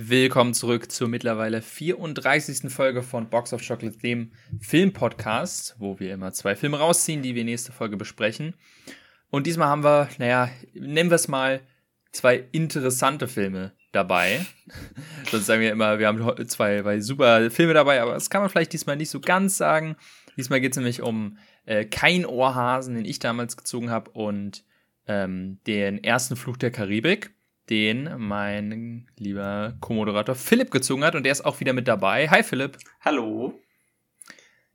Willkommen zurück zur mittlerweile 34. Folge von Box of Chocolate, dem Filmpodcast, wo wir immer zwei Filme rausziehen, die wir nächste Folge besprechen. Und diesmal haben wir, naja, nennen wir es mal, zwei interessante Filme dabei. Sonst sagen wir immer, wir haben zwei, zwei super Filme dabei, aber das kann man vielleicht diesmal nicht so ganz sagen. Diesmal geht es nämlich um äh, Kein Ohrhasen, den ich damals gezogen habe, und ähm, den ersten Fluch der Karibik den mein lieber Co-Moderator Philipp gezogen hat und der ist auch wieder mit dabei. Hi Philipp. Hallo.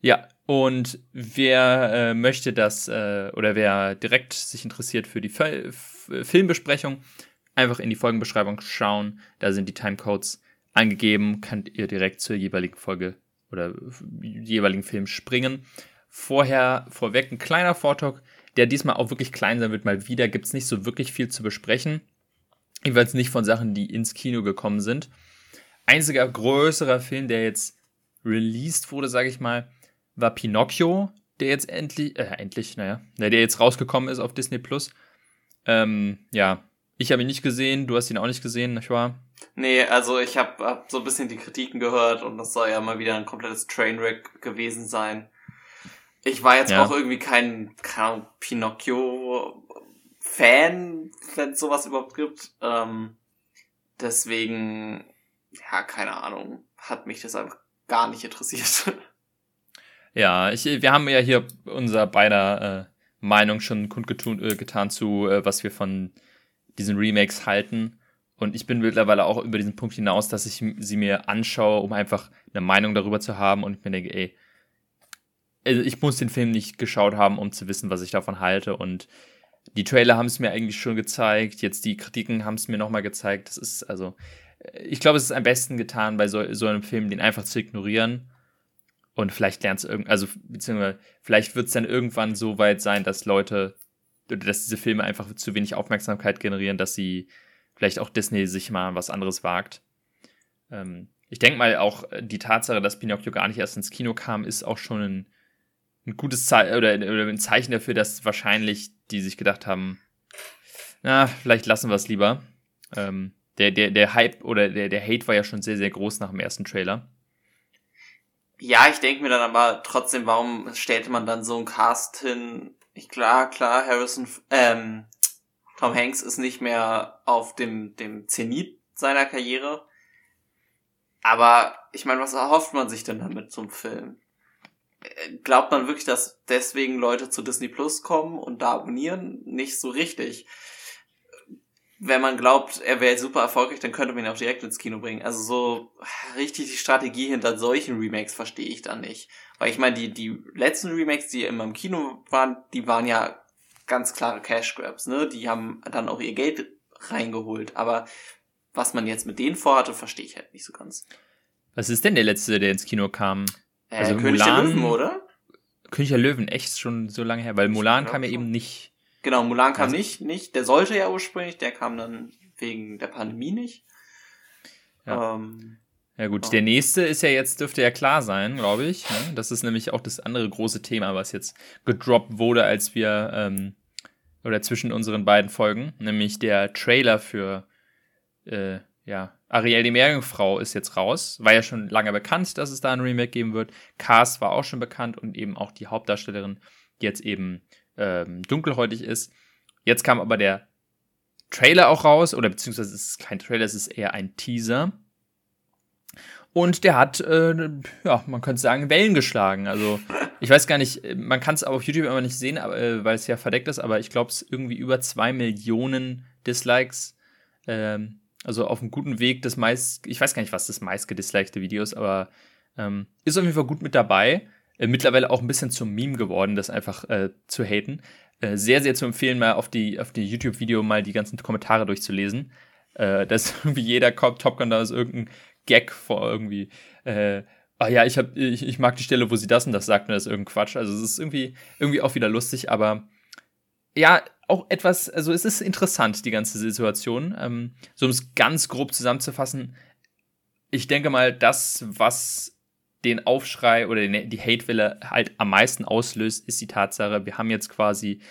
Ja, und wer äh, möchte das äh, oder wer direkt sich interessiert für die F Filmbesprechung, einfach in die Folgenbeschreibung schauen. Da sind die Timecodes angegeben, könnt ihr direkt zur jeweiligen Folge oder jeweiligen Film springen. Vorher, vorweg ein kleiner Vortalk, der diesmal auch wirklich klein sein wird. Mal wieder gibt es nicht so wirklich viel zu besprechen. Jedenfalls nicht von Sachen, die ins Kino gekommen sind. Einziger größerer Film, der jetzt released wurde, sage ich mal, war Pinocchio, der jetzt endlich, äh, endlich, naja, der jetzt rausgekommen ist auf Disney Plus. Ähm, ja, ich habe ihn nicht gesehen, du hast ihn auch nicht gesehen, nicht wahr? Nee, also ich habe hab so ein bisschen die Kritiken gehört und das soll ja mal wieder ein komplettes Trainwreck gewesen sein. Ich war jetzt ja. auch irgendwie kein, kein Pinocchio Fan, wenn es sowas überhaupt gibt. Ähm, deswegen, ja, keine Ahnung, hat mich das einfach gar nicht interessiert. Ja, ich, wir haben ja hier unser beider äh, Meinung schon kundgetan äh, getan zu, äh, was wir von diesen Remakes halten. Und ich bin mittlerweile auch über diesen Punkt hinaus, dass ich sie mir anschaue, um einfach eine Meinung darüber zu haben. Und ich mir denke, ey, also ich muss den Film nicht geschaut haben, um zu wissen, was ich davon halte. Und die Trailer haben es mir eigentlich schon gezeigt, jetzt die Kritiken haben es mir nochmal gezeigt. Das ist also, ich glaube, es ist am besten getan, bei so, so einem Film den einfach zu ignorieren. Und vielleicht lernt es irgend, also beziehungsweise vielleicht wird es dann irgendwann so weit sein, dass Leute, oder dass diese Filme einfach zu wenig Aufmerksamkeit generieren, dass sie vielleicht auch Disney sich mal was anderes wagt. Ähm, ich denke mal auch die Tatsache, dass Pinocchio gar nicht erst ins Kino kam, ist auch schon ein ein gutes Zeichen oder, oder ein Zeichen dafür, dass wahrscheinlich die sich gedacht haben, na, vielleicht lassen wir es lieber. Ähm, der, der, der Hype oder der, der Hate war ja schon sehr, sehr groß nach dem ersten Trailer. Ja, ich denke mir dann aber trotzdem, warum stellte man dann so einen Cast hin? Ich, klar, klar, Harrison, ähm, Tom Hanks ist nicht mehr auf dem, dem Zenit seiner Karriere. Aber ich meine, was erhofft man sich denn damit zum Film? Glaubt man wirklich, dass deswegen Leute zu Disney Plus kommen und da abonnieren? Nicht so richtig. Wenn man glaubt, er wäre super erfolgreich, dann könnte man ihn auch direkt ins Kino bringen. Also so richtig die Strategie hinter solchen Remakes verstehe ich dann nicht. Weil ich meine, die, die letzten Remakes, die immer im Kino waren, die waren ja ganz klare Cash Grabs, ne? Die haben dann auch ihr Geld reingeholt. Aber was man jetzt mit denen vorhatte, verstehe ich halt nicht so ganz. Was ist denn der letzte, der ins Kino kam? Äh, also König Mulan, der Löwen, oder? König der Löwen, echt schon so lange her, weil Mulan kam ja so. eben nicht. Genau, Mulan kam also, nicht, nicht. Der sollte ja ursprünglich, der kam dann wegen der Pandemie nicht. Ja. Ähm, ja gut, oh. der nächste ist ja jetzt, dürfte ja klar sein, glaube ich. Ne? Das ist nämlich auch das andere große Thema, was jetzt gedroppt wurde, als wir, ähm, oder zwischen unseren beiden Folgen, nämlich der Trailer für, äh, ja, Ariel die Meerjungfrau ist jetzt raus. War ja schon lange bekannt, dass es da ein Remake geben wird. Cast war auch schon bekannt und eben auch die Hauptdarstellerin, die jetzt eben ähm, dunkelhäutig ist. Jetzt kam aber der Trailer auch raus, oder beziehungsweise es ist kein Trailer, es ist eher ein Teaser. Und der hat, äh, ja, man könnte sagen, Wellen geschlagen. Also, ich weiß gar nicht, man kann es auf YouTube immer nicht sehen, aber, äh, weil es ja verdeckt ist, aber ich glaube, es irgendwie über zwei Millionen Dislikes. Ähm, also auf einem guten Weg, das meist, ich weiß gar nicht, was das meist gedislikte Video ist, aber ähm, ist auf jeden Fall gut mit dabei. Äh, mittlerweile auch ein bisschen zum Meme geworden, das einfach äh, zu haten. Äh, sehr, sehr zu empfehlen, mal auf die, auf die YouTube-Video mal die ganzen Kommentare durchzulesen. Äh, da ist irgendwie jeder Top Gun, da ist irgendein Gag vor irgendwie. Äh, ah ja, ich, hab, ich, ich mag die Stelle, wo sie das und das sagt, und das ist irgendein Quatsch. Also es ist irgendwie, irgendwie auch wieder lustig, aber ja, auch etwas, also es ist interessant, die ganze Situation. Ähm, so um es ganz grob zusammenzufassen, ich denke mal, das, was den Aufschrei oder den, die Hatewelle halt am meisten auslöst, ist die Tatsache, wir haben jetzt quasi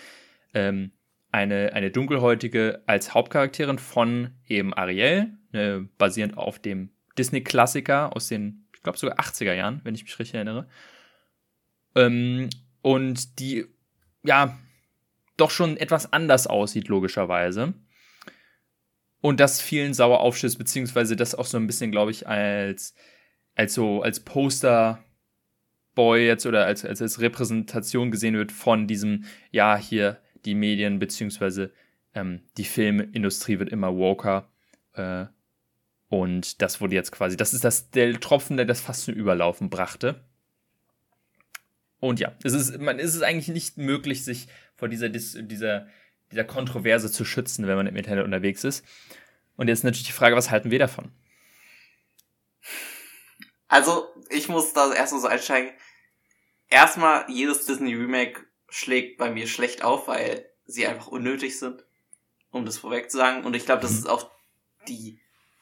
ähm, eine, eine Dunkelhäutige als Hauptcharakterin von eben Ariel, äh, basierend auf dem Disney-Klassiker aus den, ich glaube sogar 80er Jahren, wenn ich mich richtig erinnere. Ähm, und die, ja, doch schon etwas anders aussieht, logischerweise. Und das vielen sauer aufstößt, beziehungsweise das auch so ein bisschen, glaube ich, als, als so, als Poster Boy jetzt oder als, als, als Repräsentation gesehen wird von diesem, ja, hier die Medien, beziehungsweise ähm, die Filmindustrie wird immer woker. Äh, und das wurde jetzt quasi, das ist das, der Tropfen, der das fast zum Überlaufen brachte. Und ja, es ist, man, ist es eigentlich nicht möglich, sich vor dieser, dieser, dieser Kontroverse zu schützen, wenn man im Internet unterwegs ist. Und jetzt natürlich die Frage, was halten wir davon? Also, ich muss da erstmal so einsteigen. Erstmal, jedes Disney Remake schlägt bei mir schlecht auf, weil sie einfach unnötig sind, um das vorweg zu sagen. Und ich glaube, das mhm. ist auch die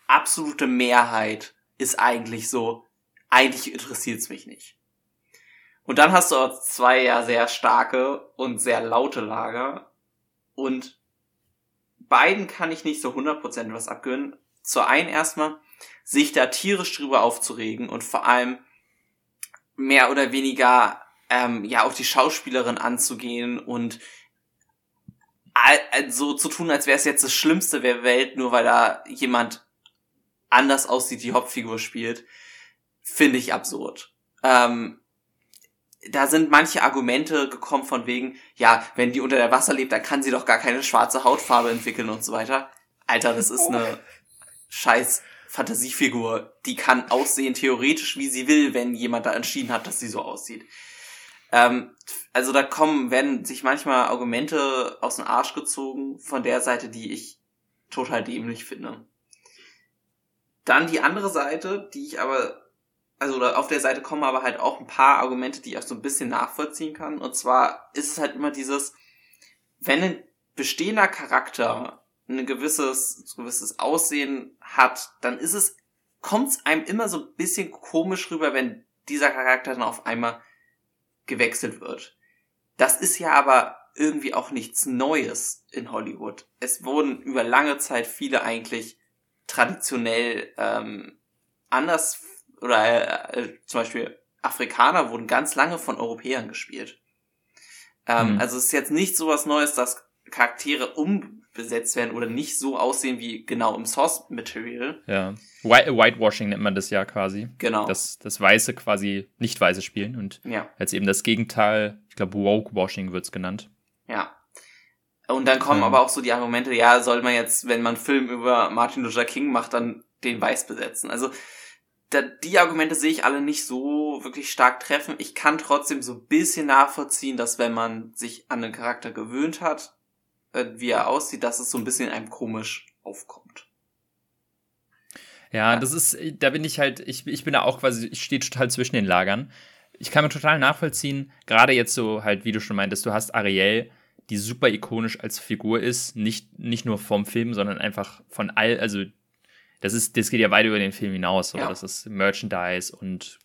absolute Mehrheit ist eigentlich so, eigentlich interessiert es mich nicht. Und dann hast du auch zwei ja sehr starke und sehr laute Lager. Und beiden kann ich nicht so 100% was abgönnen. Zur einen erstmal, sich da tierisch drüber aufzuregen und vor allem mehr oder weniger ähm, ja auch die Schauspielerin anzugehen und so zu tun, als wäre es jetzt das Schlimmste der Welt, nur weil da jemand anders aussieht, die Hauptfigur spielt, finde ich absurd. Ähm, da sind manche Argumente gekommen von wegen, ja, wenn die unter der Wasser lebt, dann kann sie doch gar keine schwarze Hautfarbe entwickeln und so weiter. Alter, das ist eine scheiß Fantasiefigur. Die kann aussehen theoretisch, wie sie will, wenn jemand da entschieden hat, dass sie so aussieht. Ähm, also da kommen, werden sich manchmal Argumente aus dem Arsch gezogen von der Seite, die ich total dämlich finde. Dann die andere Seite, die ich aber also auf der Seite kommen aber halt auch ein paar Argumente, die ich auch so ein bisschen nachvollziehen kann. Und zwar ist es halt immer dieses, wenn ein bestehender Charakter ein gewisses, gewisses Aussehen hat, dann ist es, kommt es einem immer so ein bisschen komisch rüber, wenn dieser Charakter dann auf einmal gewechselt wird. Das ist ja aber irgendwie auch nichts Neues in Hollywood. Es wurden über lange Zeit viele eigentlich traditionell ähm, anders oder äh, zum Beispiel Afrikaner wurden ganz lange von Europäern gespielt. Ähm, mhm. Also es ist jetzt nicht so was Neues, dass Charaktere umbesetzt werden oder nicht so aussehen wie genau im Source Material. Ja. Whitewashing nennt man das ja quasi. Genau. Das, das Weiße quasi nicht Weiße spielen und ja. jetzt eben das Gegenteil, ich glaube Wokewashing wird's genannt. Ja. Und dann kommen ähm. aber auch so die Argumente, ja, soll man jetzt, wenn man einen Film über Martin Luther King macht, dann den Weiß besetzen. Also da, die Argumente sehe ich alle nicht so wirklich stark treffen. Ich kann trotzdem so ein bisschen nachvollziehen, dass wenn man sich an den Charakter gewöhnt hat, äh, wie er aussieht, dass es so ein bisschen einem komisch aufkommt. Ja, das ist, da bin ich halt, ich, ich bin da auch quasi, ich stehe total zwischen den Lagern. Ich kann mir total nachvollziehen, gerade jetzt so halt, wie du schon meintest, du hast Ariel, die super ikonisch als Figur ist, nicht, nicht nur vom Film, sondern einfach von all, also das ist, das geht ja weit über den Film hinaus. Ja. Das ist Merchandise und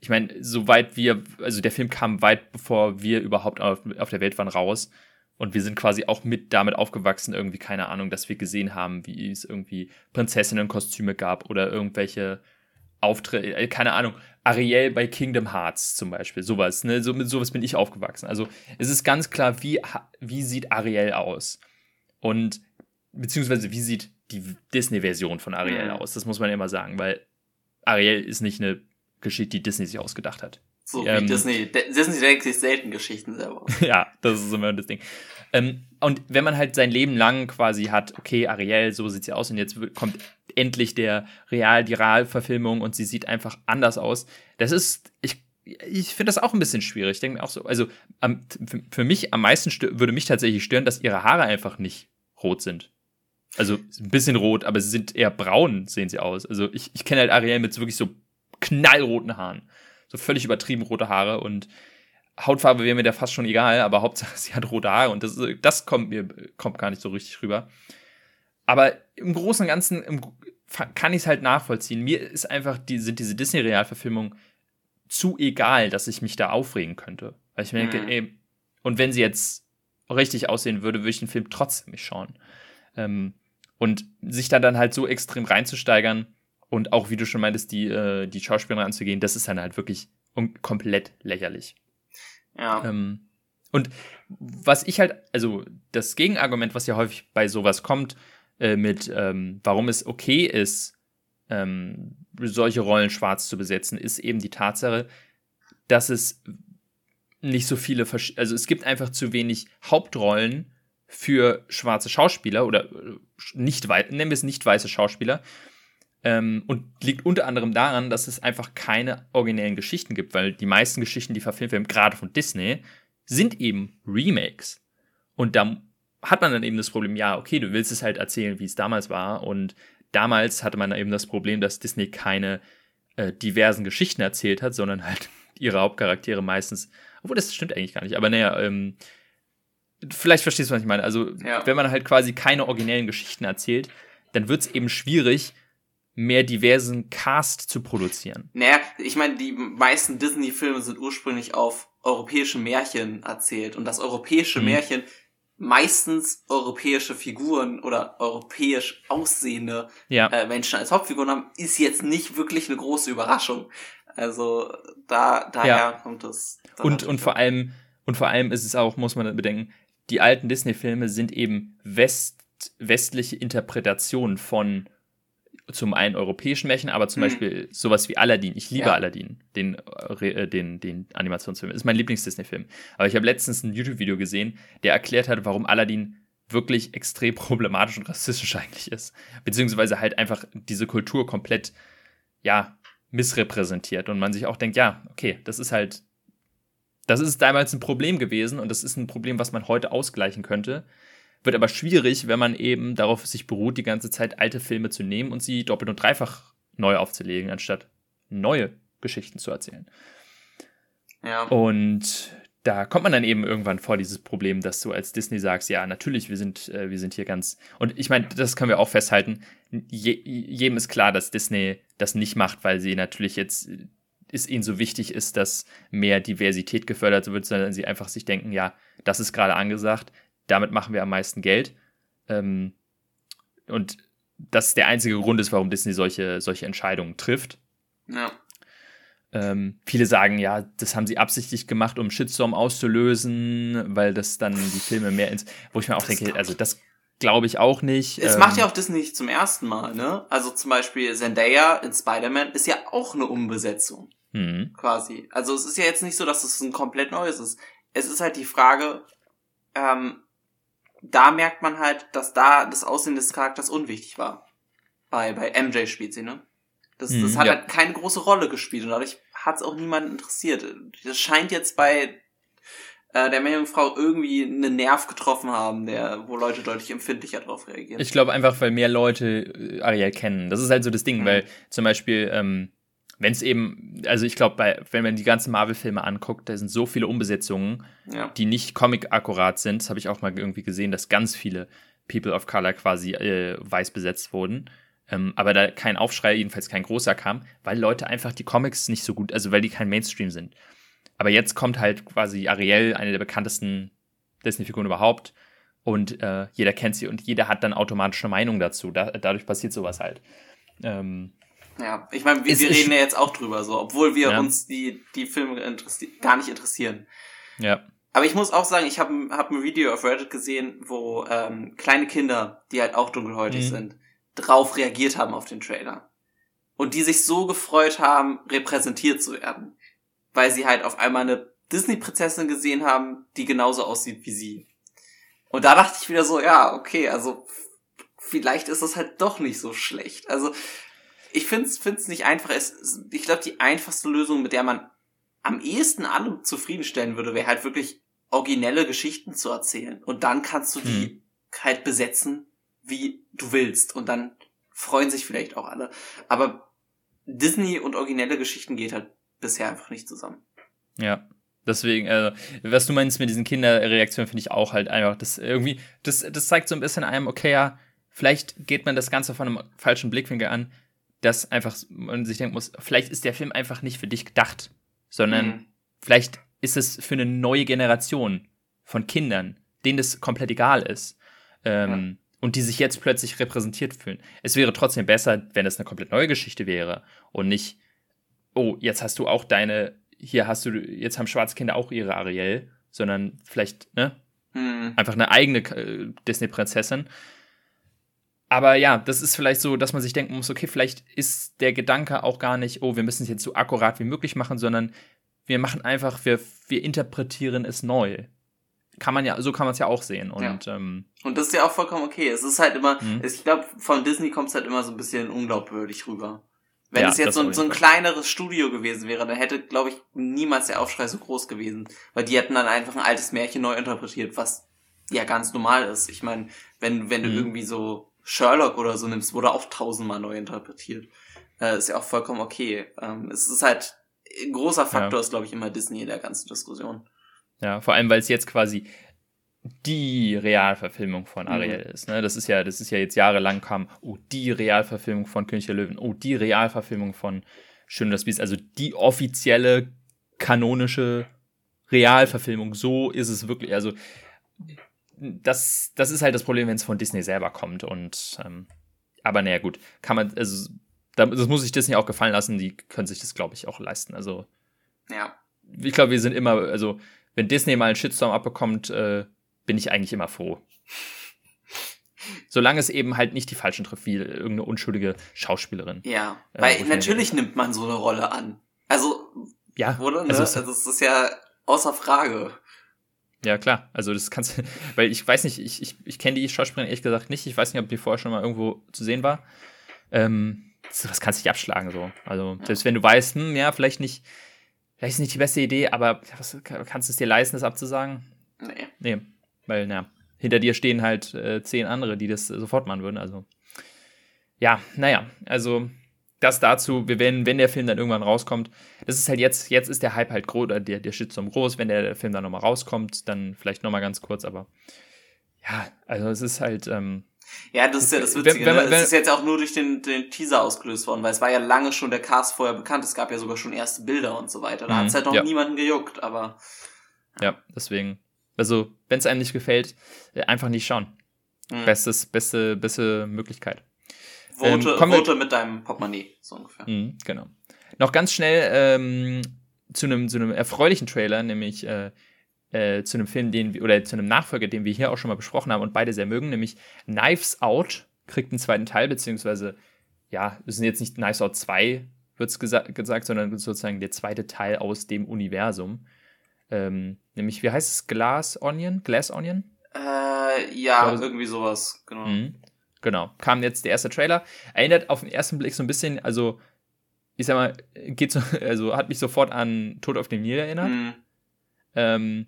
ich meine, soweit wir, also der Film kam weit bevor wir überhaupt auf, auf der Welt waren raus. Und wir sind quasi auch mit damit aufgewachsen, irgendwie, keine Ahnung, dass wir gesehen haben, wie es irgendwie Prinzessinnenkostüme gab oder irgendwelche Auftritte, äh, keine Ahnung, Ariel bei Kingdom Hearts zum Beispiel, sowas, ne, so, mit sowas bin ich aufgewachsen. Also es ist ganz klar, wie, wie sieht Ariel aus? Und, beziehungsweise wie sieht die Disney-Version von Ariel mhm. aus. Das muss man immer sagen, weil Ariel ist nicht eine Geschichte, die Disney sich ausgedacht hat. So ähm, wie Disney. Disney denkt sich selten Geschichten selber. ja, das ist immer das Ding. Ähm, und wenn man halt sein Leben lang quasi hat, okay, Ariel, so sieht sie aus und jetzt kommt endlich der Real, die Realverfilmung und sie sieht einfach anders aus. Das ist, ich, ich finde das auch ein bisschen schwierig. Ich denke mir auch so, also am, für mich am meisten würde mich tatsächlich stören, dass ihre Haare einfach nicht rot sind. Also ein bisschen rot, aber sie sind eher braun, sehen sie aus. Also ich, ich kenne halt Ariel mit so wirklich so knallroten Haaren. So völlig übertrieben rote Haare und Hautfarbe wäre mir da fast schon egal, aber Hauptsache sie hat rote Haare und das, das kommt mir kommt gar nicht so richtig rüber. Aber im Großen und Ganzen im, kann ich es halt nachvollziehen. Mir ist einfach die, sind diese Disney-Realverfilmungen zu egal, dass ich mich da aufregen könnte. Weil ich mir denke, mhm. ey, und wenn sie jetzt richtig aussehen würde, würde ich den Film trotzdem nicht schauen. Ähm, Und sich da dann halt so extrem reinzusteigern und auch, wie du schon meintest, die, äh, die Schauspielerin anzugehen, das ist dann halt wirklich komplett lächerlich. Ja. Ähm, und was ich halt, also das Gegenargument, was ja häufig bei sowas kommt, äh, mit ähm, warum es okay ist, ähm, solche Rollen schwarz zu besetzen, ist eben die Tatsache, dass es nicht so viele, Versch also es gibt einfach zu wenig Hauptrollen für schwarze Schauspieler oder äh, nicht nennen wir es nicht weiße Schauspieler. Ähm, und liegt unter anderem daran, dass es einfach keine originellen Geschichten gibt, weil die meisten Geschichten, die verfilmt werden, gerade von Disney, sind eben Remakes. Und da hat man dann eben das Problem, ja, okay, du willst es halt erzählen, wie es damals war. Und damals hatte man eben das Problem, dass Disney keine äh, diversen Geschichten erzählt hat, sondern halt ihre Hauptcharaktere meistens, obwohl das stimmt eigentlich gar nicht, aber naja, ähm, vielleicht verstehst du, was ich meine. Also, ja. wenn man halt quasi keine originellen Geschichten erzählt, dann wird es eben schwierig, mehr diversen Cast zu produzieren. Naja, ich meine, die meisten Disney-Filme sind ursprünglich auf europäische Märchen erzählt und das europäische mhm. Märchen meistens europäische Figuren oder europäisch aussehende ja. äh, Menschen als Hauptfiguren haben, ist jetzt nicht wirklich eine große Überraschung. Also da daher ja. kommt es. Und und vor allem und vor allem ist es auch, muss man bedenken, die alten Disney-Filme sind eben West, westliche Interpretationen von zum einen europäischen Märchen, aber zum mhm. Beispiel sowas wie Aladdin. Ich liebe ja. Aladdin, den, äh, den, den Animationsfilm. Ist mein Lieblings-Disney-Film. Aber ich habe letztens ein YouTube-Video gesehen, der erklärt hat, warum Aladdin wirklich extrem problematisch und rassistisch eigentlich ist. Beziehungsweise halt einfach diese Kultur komplett, ja, missrepräsentiert. Und man sich auch denkt, ja, okay, das ist halt, das ist damals ein Problem gewesen und das ist ein Problem, was man heute ausgleichen könnte. Wird aber schwierig, wenn man eben darauf sich beruht, die ganze Zeit alte Filme zu nehmen und sie doppelt und dreifach neu aufzulegen, anstatt neue Geschichten zu erzählen. Ja. Und da kommt man dann eben irgendwann vor dieses Problem, dass du als Disney sagst, ja, natürlich, wir sind, äh, wir sind hier ganz. Und ich meine, das können wir auch festhalten. Je, jedem ist klar, dass Disney das nicht macht, weil sie natürlich jetzt es ihnen so wichtig ist, dass mehr Diversität gefördert wird, sondern sie einfach sich denken, ja, das ist gerade angesagt, damit machen wir am meisten Geld. Ähm, und das der einzige Grund ist, warum Disney solche, solche Entscheidungen trifft. Ja. Ähm, viele sagen, ja, das haben sie absichtlich gemacht, um Shitstorm auszulösen, weil das dann die Filme mehr ins. Wo ich mir auch das denke, also das glaube ich auch nicht. Es ähm, macht ja auch Disney nicht zum ersten Mal, ne? Also zum Beispiel Zendaya in Spider-Man ist ja auch eine Umbesetzung. Mhm. Quasi. Also es ist ja jetzt nicht so, dass es ein komplett neues ist. Es ist halt die Frage, ähm, da merkt man halt, dass da das Aussehen des Charakters unwichtig war. Bei, bei MJ spielt sie, ne? Das, das mhm, hat ja. halt keine große Rolle gespielt und dadurch hat es auch niemanden interessiert. Das scheint jetzt bei äh, der Meerjungfrau irgendwie einen Nerv getroffen haben, der, wo Leute deutlich empfindlicher drauf reagieren. Ich glaube einfach, weil mehr Leute äh, Ariel kennen. Das ist halt so das Ding, mhm. weil zum Beispiel ähm, wenn es eben, also ich glaube, wenn man die ganzen Marvel-Filme anguckt, da sind so viele Umbesetzungen, ja. die nicht Comic-akkurat sind. Das habe ich auch mal irgendwie gesehen, dass ganz viele People of Color quasi äh, weiß besetzt wurden. Ähm, aber da kein Aufschrei, jedenfalls kein großer kam, weil Leute einfach die Comics nicht so gut, also weil die kein Mainstream sind. Aber jetzt kommt halt quasi Ariel, eine der bekanntesten Disney-Figuren überhaupt. Und äh, jeder kennt sie und jeder hat dann automatisch eine Meinung dazu. Da, dadurch passiert sowas halt. Ähm, ja, ich meine, wir, wir reden ja jetzt auch drüber, so, obwohl wir ja. uns die, die Filme gar nicht interessieren. Ja. Aber ich muss auch sagen, ich habe hab ein Video auf Reddit gesehen, wo ähm, kleine Kinder, die halt auch dunkelhäutig mhm. sind, drauf reagiert haben auf den Trailer. Und die sich so gefreut haben, repräsentiert zu werden. Weil sie halt auf einmal eine Disney-Prinzessin gesehen haben, die genauso aussieht wie sie. Und da dachte ich wieder so, ja, okay, also vielleicht ist das halt doch nicht so schlecht. Also ich finde es nicht einfach. Es, ich glaube, die einfachste Lösung, mit der man am ehesten alle zufriedenstellen würde, wäre halt wirklich originelle Geschichten zu erzählen. Und dann kannst du die hm. halt besetzen, wie du willst. Und dann freuen sich vielleicht auch alle. Aber Disney und originelle Geschichten geht halt bisher einfach nicht zusammen. Ja. Deswegen, also, was du meinst mit diesen Kinderreaktionen, finde ich auch halt einfach, das irgendwie, das, das zeigt so ein bisschen einem, okay, ja, vielleicht geht man das Ganze von einem falschen Blickwinkel an dass einfach man sich denken muss, vielleicht ist der Film einfach nicht für dich gedacht, sondern mhm. vielleicht ist es für eine neue Generation von Kindern, denen das komplett egal ist. Ähm, ja. und die sich jetzt plötzlich repräsentiert fühlen. Es wäre trotzdem besser, wenn es eine komplett neue Geschichte wäre und nicht, oh, jetzt hast du auch deine, hier hast du, jetzt haben schwarze Kinder auch ihre Ariel, sondern vielleicht, ne? Hm. Einfach eine eigene äh, Disney-Prinzessin. Aber ja, das ist vielleicht so, dass man sich denken muss, okay, vielleicht ist der Gedanke auch gar nicht, oh, wir müssen es jetzt so akkurat wie möglich machen, sondern wir machen einfach, wir, wir interpretieren es neu kann man ja, so kann man es ja auch sehen. Und, ja. ähm, und das ist ja auch vollkommen okay. Es ist halt immer, mhm. ich glaube, von Disney kommt es halt immer so ein bisschen unglaubwürdig rüber. Wenn ja, es jetzt so, so ein kleineres Studio gewesen wäre, dann hätte, glaube ich, niemals der Aufschrei so groß gewesen. Weil die hätten dann einfach ein altes Märchen neu interpretiert, was ja ganz normal ist. Ich meine, wenn, wenn mhm. du irgendwie so Sherlock oder so nimmst, wurde auch tausendmal neu interpretiert. Äh, ist ja auch vollkommen okay. Ähm, es ist halt, ein großer Faktor ja. ist, glaube ich, immer Disney in der ganzen Diskussion. Ja, vor allem, weil es jetzt quasi die Realverfilmung von mhm. Ariel mhm. ist. Ne? Das ist ja, das ist ja jetzt jahrelang kam, oh, die Realverfilmung von König der Löwen, oh, die Realverfilmung von Schön das Biest, also die offizielle kanonische Realverfilmung. So ist es wirklich. Also das, das ist halt das Problem, wenn es von Disney selber kommt. Und ähm, aber naja, gut, kann man, also das muss sich Disney auch gefallen lassen. Die können sich das, glaube ich, auch leisten. Also ja, ich glaube, wir sind immer, also wenn Disney mal einen Shitstorm abbekommt, äh, bin ich eigentlich immer froh. Solange es eben halt nicht die Falschen trifft, wie irgendeine unschuldige Schauspielerin. Ja, äh, weil natürlich nimmt man so eine Rolle an. Also, ja, oder? Ne? Also, also das ist ja außer Frage. Ja, klar. Also das kannst du, weil ich weiß nicht, ich, ich, ich kenne die Schauspielerin ehrlich gesagt nicht. Ich weiß nicht, ob die vorher schon mal irgendwo zu sehen war. Ähm, das kannst du nicht abschlagen so. Also, selbst wenn du weißt, hm, ja, vielleicht nicht, vielleicht ist nicht die beste Idee, aber was, kannst du es dir leisten, das abzusagen? Nee. Nee, weil, na, hinter dir stehen halt äh, zehn andere, die das sofort machen würden. Also, ja, naja, also das dazu, wir werden, wenn der Film dann irgendwann rauskommt, das ist halt jetzt, jetzt ist der Hype halt groß, oder der, der Shitstorm groß, wenn der Film dann nochmal rauskommt, dann vielleicht nochmal ganz kurz, aber ja, also es ist halt, ähm, ja, das ist ja das Witzige. Wenn, wenn, ne? wenn, es ist jetzt auch nur durch den, den Teaser ausgelöst worden, weil es war ja lange schon der Cast vorher bekannt. Es gab ja sogar schon erste Bilder und so weiter. Da mhm, hat es halt noch ja. niemanden gejuckt, aber. Ja, ja deswegen. Also, wenn es einem nicht gefällt, äh, einfach nicht schauen. Mhm. Bestes, beste, beste Möglichkeit. Vote, ähm, vote mit deinem Portemonnaie, so ungefähr. Mhm, genau. Noch ganz schnell ähm, zu einem zu einem erfreulichen Trailer, nämlich äh, äh, zu einem Film, den oder zu einem Nachfolger, den wir hier auch schon mal besprochen haben und beide sehr mögen, nämlich Knives Out kriegt einen zweiten Teil, beziehungsweise, ja, es sind jetzt nicht Knives Out 2, wird es gesa gesagt, sondern sozusagen der zweite Teil aus dem Universum. Ähm, nämlich, wie heißt es? Glass Onion? Glass Onion? Äh, ja, glaube, irgendwie sowas, genau. Mhm. Genau. Kam jetzt der erste Trailer. Erinnert auf den ersten Blick so ein bisschen, also, ich sag mal, geht so, also hat mich sofort an Tod auf dem Nil erinnert. Mhm. Ähm,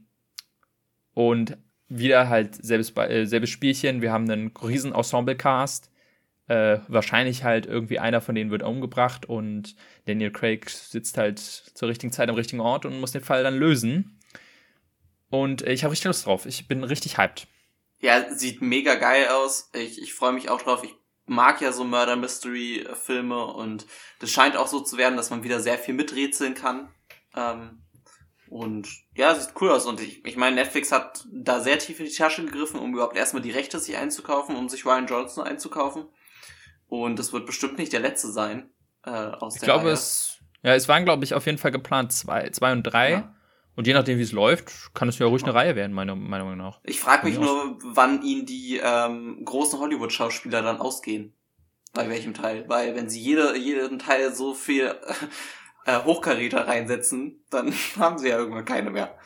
und wieder halt selbes, äh, selbes Spielchen. Wir haben einen riesen Ensemble-Cast. Äh, wahrscheinlich halt irgendwie einer von denen wird umgebracht und Daniel Craig sitzt halt zur richtigen Zeit am richtigen Ort und muss den Fall dann lösen. Und äh, ich habe richtig Lust drauf. Ich bin richtig hyped. Ja, sieht mega geil aus. Ich, ich freue mich auch drauf. Ich mag ja so Murder Mystery Filme und das scheint auch so zu werden, dass man wieder sehr viel miträtseln kann. Ähm, und ja, sieht cool aus. Und ich, ich meine, Netflix hat da sehr tief in die Tasche gegriffen, um überhaupt erstmal die Rechte sich einzukaufen, um sich Ryan Johnson einzukaufen. Und das wird bestimmt nicht der letzte sein äh, aus ich der Ich glaube, es, ja, es waren, glaube ich, auf jeden Fall geplant zwei, zwei und drei. Ja. Und je nachdem, wie es läuft, kann es ja ruhig eine Reihe werden, meiner Meinung nach. Ich frage mich nur, wann ihnen die ähm, großen Hollywood-Schauspieler dann ausgehen. Bei welchem Teil? Weil wenn sie jede, jeden Teil so viel äh, Hochkaräter reinsetzen, dann haben sie ja irgendwann keine mehr.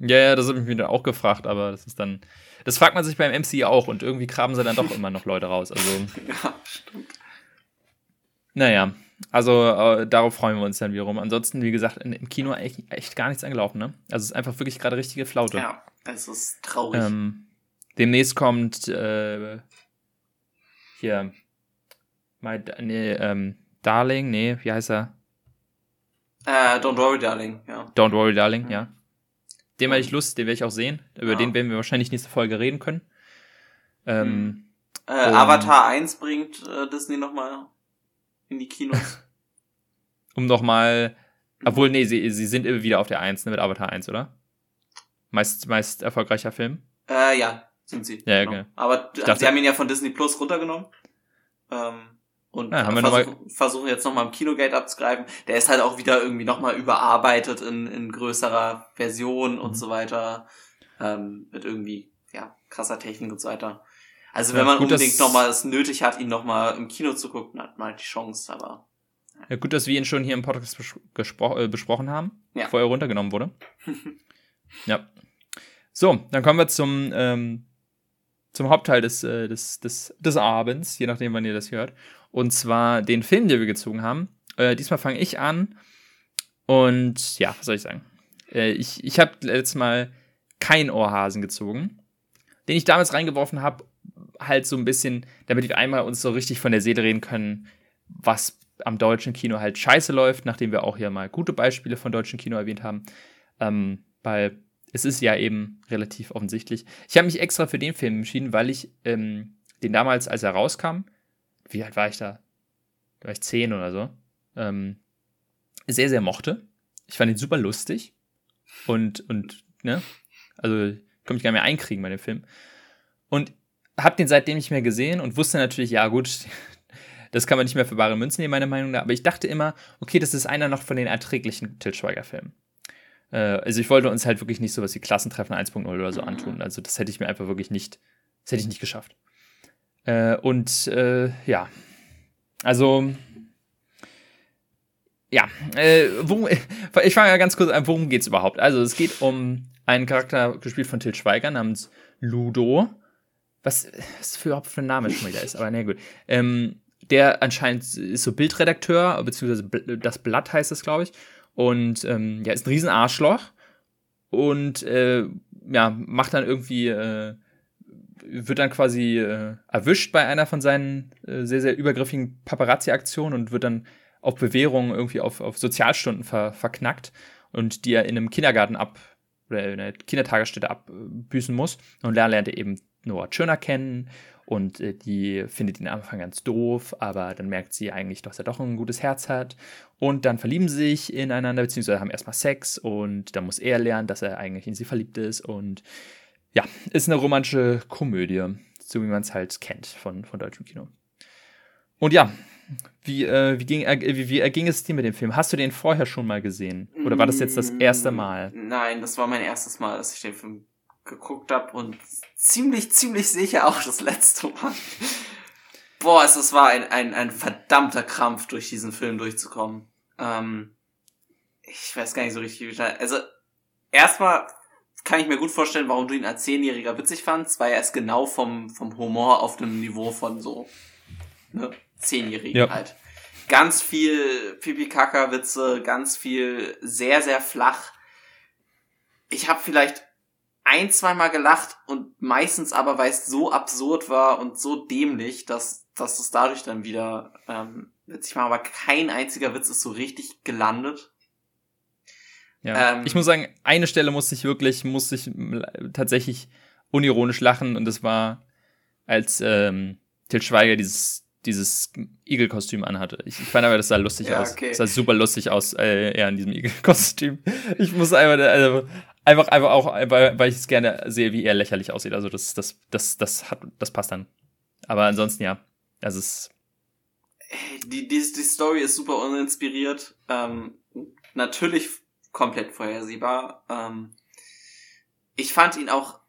Ja, ja, das habe ich mir dann auch gefragt, aber das ist dann. Das fragt man sich beim MC auch und irgendwie graben sie dann doch immer noch Leute raus. Also. ja, stimmt. Naja, also äh, darauf freuen wir uns dann wiederum. Ansonsten, wie gesagt, in, im Kino echt, echt, gar nichts angelaufen, ne? Also es ist einfach wirklich gerade richtige Flaute. Ja, es ist traurig. Ähm, demnächst kommt äh, hier My, nee, ähm, Darling, nee, wie heißt er? Äh, Don't Worry Darling, ja. Don't Worry Darling, mhm. ja. Den werde ich Lust, den werde ich auch sehen. Über ja. den werden wir wahrscheinlich nächste Folge reden können. Ähm, mhm. äh, Avatar 1 bringt äh, Disney nochmal in die Kinos. um nochmal. Obwohl, nee, sie, sie sind immer wieder auf der 1 ne, mit Avatar 1, oder? Meist, meist erfolgreicher Film. Äh, ja, sind sie. Ja, genau. okay. Aber dachte, sie haben ihn ja von Disney Plus runtergenommen. Ähm, und ja, versuchen, versuchen jetzt nochmal im Kinogate abzugreifen. Der ist halt auch wieder irgendwie nochmal überarbeitet in, in größerer Version mhm. und so weiter. Ähm, mit irgendwie, ja, krasser Technik und so weiter. Also wenn ja, man gut, unbedingt nochmal es nötig hat, ihn nochmal im Kino zu gucken, hat man halt die Chance, aber. Ja, gut, dass wir ihn schon hier im Podcast äh, besprochen haben, ja. bevor er runtergenommen wurde. ja. So, dann kommen wir zum, ähm, zum Hauptteil des, äh, des, des, des Abends, je nachdem, wann ihr das hört. Und zwar den Film, den wir gezogen haben. Äh, diesmal fange ich an. Und ja, was soll ich sagen? Äh, ich ich habe letztes Mal kein Ohrhasen gezogen, den ich damals reingeworfen habe, halt so ein bisschen, damit wir einmal uns so richtig von der Seele reden können, was am deutschen Kino halt scheiße läuft, nachdem wir auch hier mal gute Beispiele von deutschen Kino erwähnt haben. Ähm, weil es ist ja eben relativ offensichtlich. Ich habe mich extra für den Film entschieden, weil ich ähm, den damals, als er rauskam, wie alt war ich da? Da war ich zehn oder so, ähm, sehr, sehr mochte. Ich fand ihn super lustig und, und, ne, also konnte mich gar nicht mehr einkriegen bei dem Film. Und habe den seitdem nicht mehr gesehen und wusste natürlich, ja gut, das kann man nicht mehr für bare Münzen nehmen, meiner Meinung nach. Aber ich dachte immer, okay, das ist einer noch von den erträglichen Til Schweiger-Filmen. Äh, also ich wollte uns halt wirklich nicht sowas wie Klassentreffen 1.0 oder so antun. Also das hätte ich mir einfach wirklich nicht, das hätte ich nicht geschafft. Äh, und äh, ja, also ja, äh, worum, ich fange ja ganz kurz an, worum geht es überhaupt? Also es geht um einen Charakter gespielt von Til Schweiger namens Ludo. Was, was für für ein Name schon wieder ist, aber na gut. Ähm, der anscheinend ist so Bildredakteur, beziehungsweise das Blatt heißt es, glaube ich. Und ähm, ja, ist ein Riesenarschloch und äh, ja, macht dann irgendwie äh, wird dann quasi äh, erwischt bei einer von seinen äh, sehr, sehr übergriffigen Paparazzi-Aktionen und wird dann auf Bewährung irgendwie auf, auf Sozialstunden ver, verknackt und die er in einem Kindergarten ab oder in einer Kindertagesstätte abbüßen muss. Und da lernt er eben Noah Tschirner kennen und äh, die findet ihn am Anfang ganz doof, aber dann merkt sie eigentlich, dass er doch ein gutes Herz hat und dann verlieben sie sich ineinander, beziehungsweise haben erstmal Sex und dann muss er lernen, dass er eigentlich in sie verliebt ist und ja, ist eine romantische Komödie, so wie man es halt kennt von, von deutschem Kino. Und ja, wie, äh, wie, ging, äh, wie, wie erging es dir mit dem Film? Hast du den vorher schon mal gesehen? Oder war das jetzt das erste Mal? Nein, das war mein erstes Mal, dass ich den Film geguckt habe und ziemlich, ziemlich sicher auch das letzte Mal. Boah, es, es war ein, ein, ein verdammter Krampf, durch diesen Film durchzukommen. Ähm, ich weiß gar nicht so richtig, wie Also, erstmal kann ich mir gut vorstellen, warum du ihn als Zehnjähriger witzig fandst, weil er ist genau vom, vom Humor auf dem Niveau von so ne, Zehnjährigen ja. halt. Ganz viel Pipi-Kaka-Witze, ganz viel sehr, sehr flach. Ich habe vielleicht ein, zweimal gelacht und meistens aber, weil es so absurd war und so dämlich, dass, dass es dadurch dann wieder ähm, witzig war. Aber kein einziger Witz ist so richtig gelandet. Ja. Ähm, ich muss sagen, eine Stelle musste ich wirklich, musste ich tatsächlich unironisch lachen und das war, als ähm, Til Schweiger dieses dieses Igelkostüm anhatte. Ich, ich fand aber, das sah lustig ja, aus. Okay. Das sah super lustig aus, äh, ja, in diesem Igelkostüm. Ich muss einfach, also, einfach, einfach auch, weil, weil ich es gerne sehe, wie er lächerlich aussieht. Also das, das, das, das hat, das passt dann. Aber ansonsten ja, das ist. Die, die, die Story ist super uninspiriert. Ähm, natürlich komplett vorhersehbar. Ähm, ich fand ihn auch,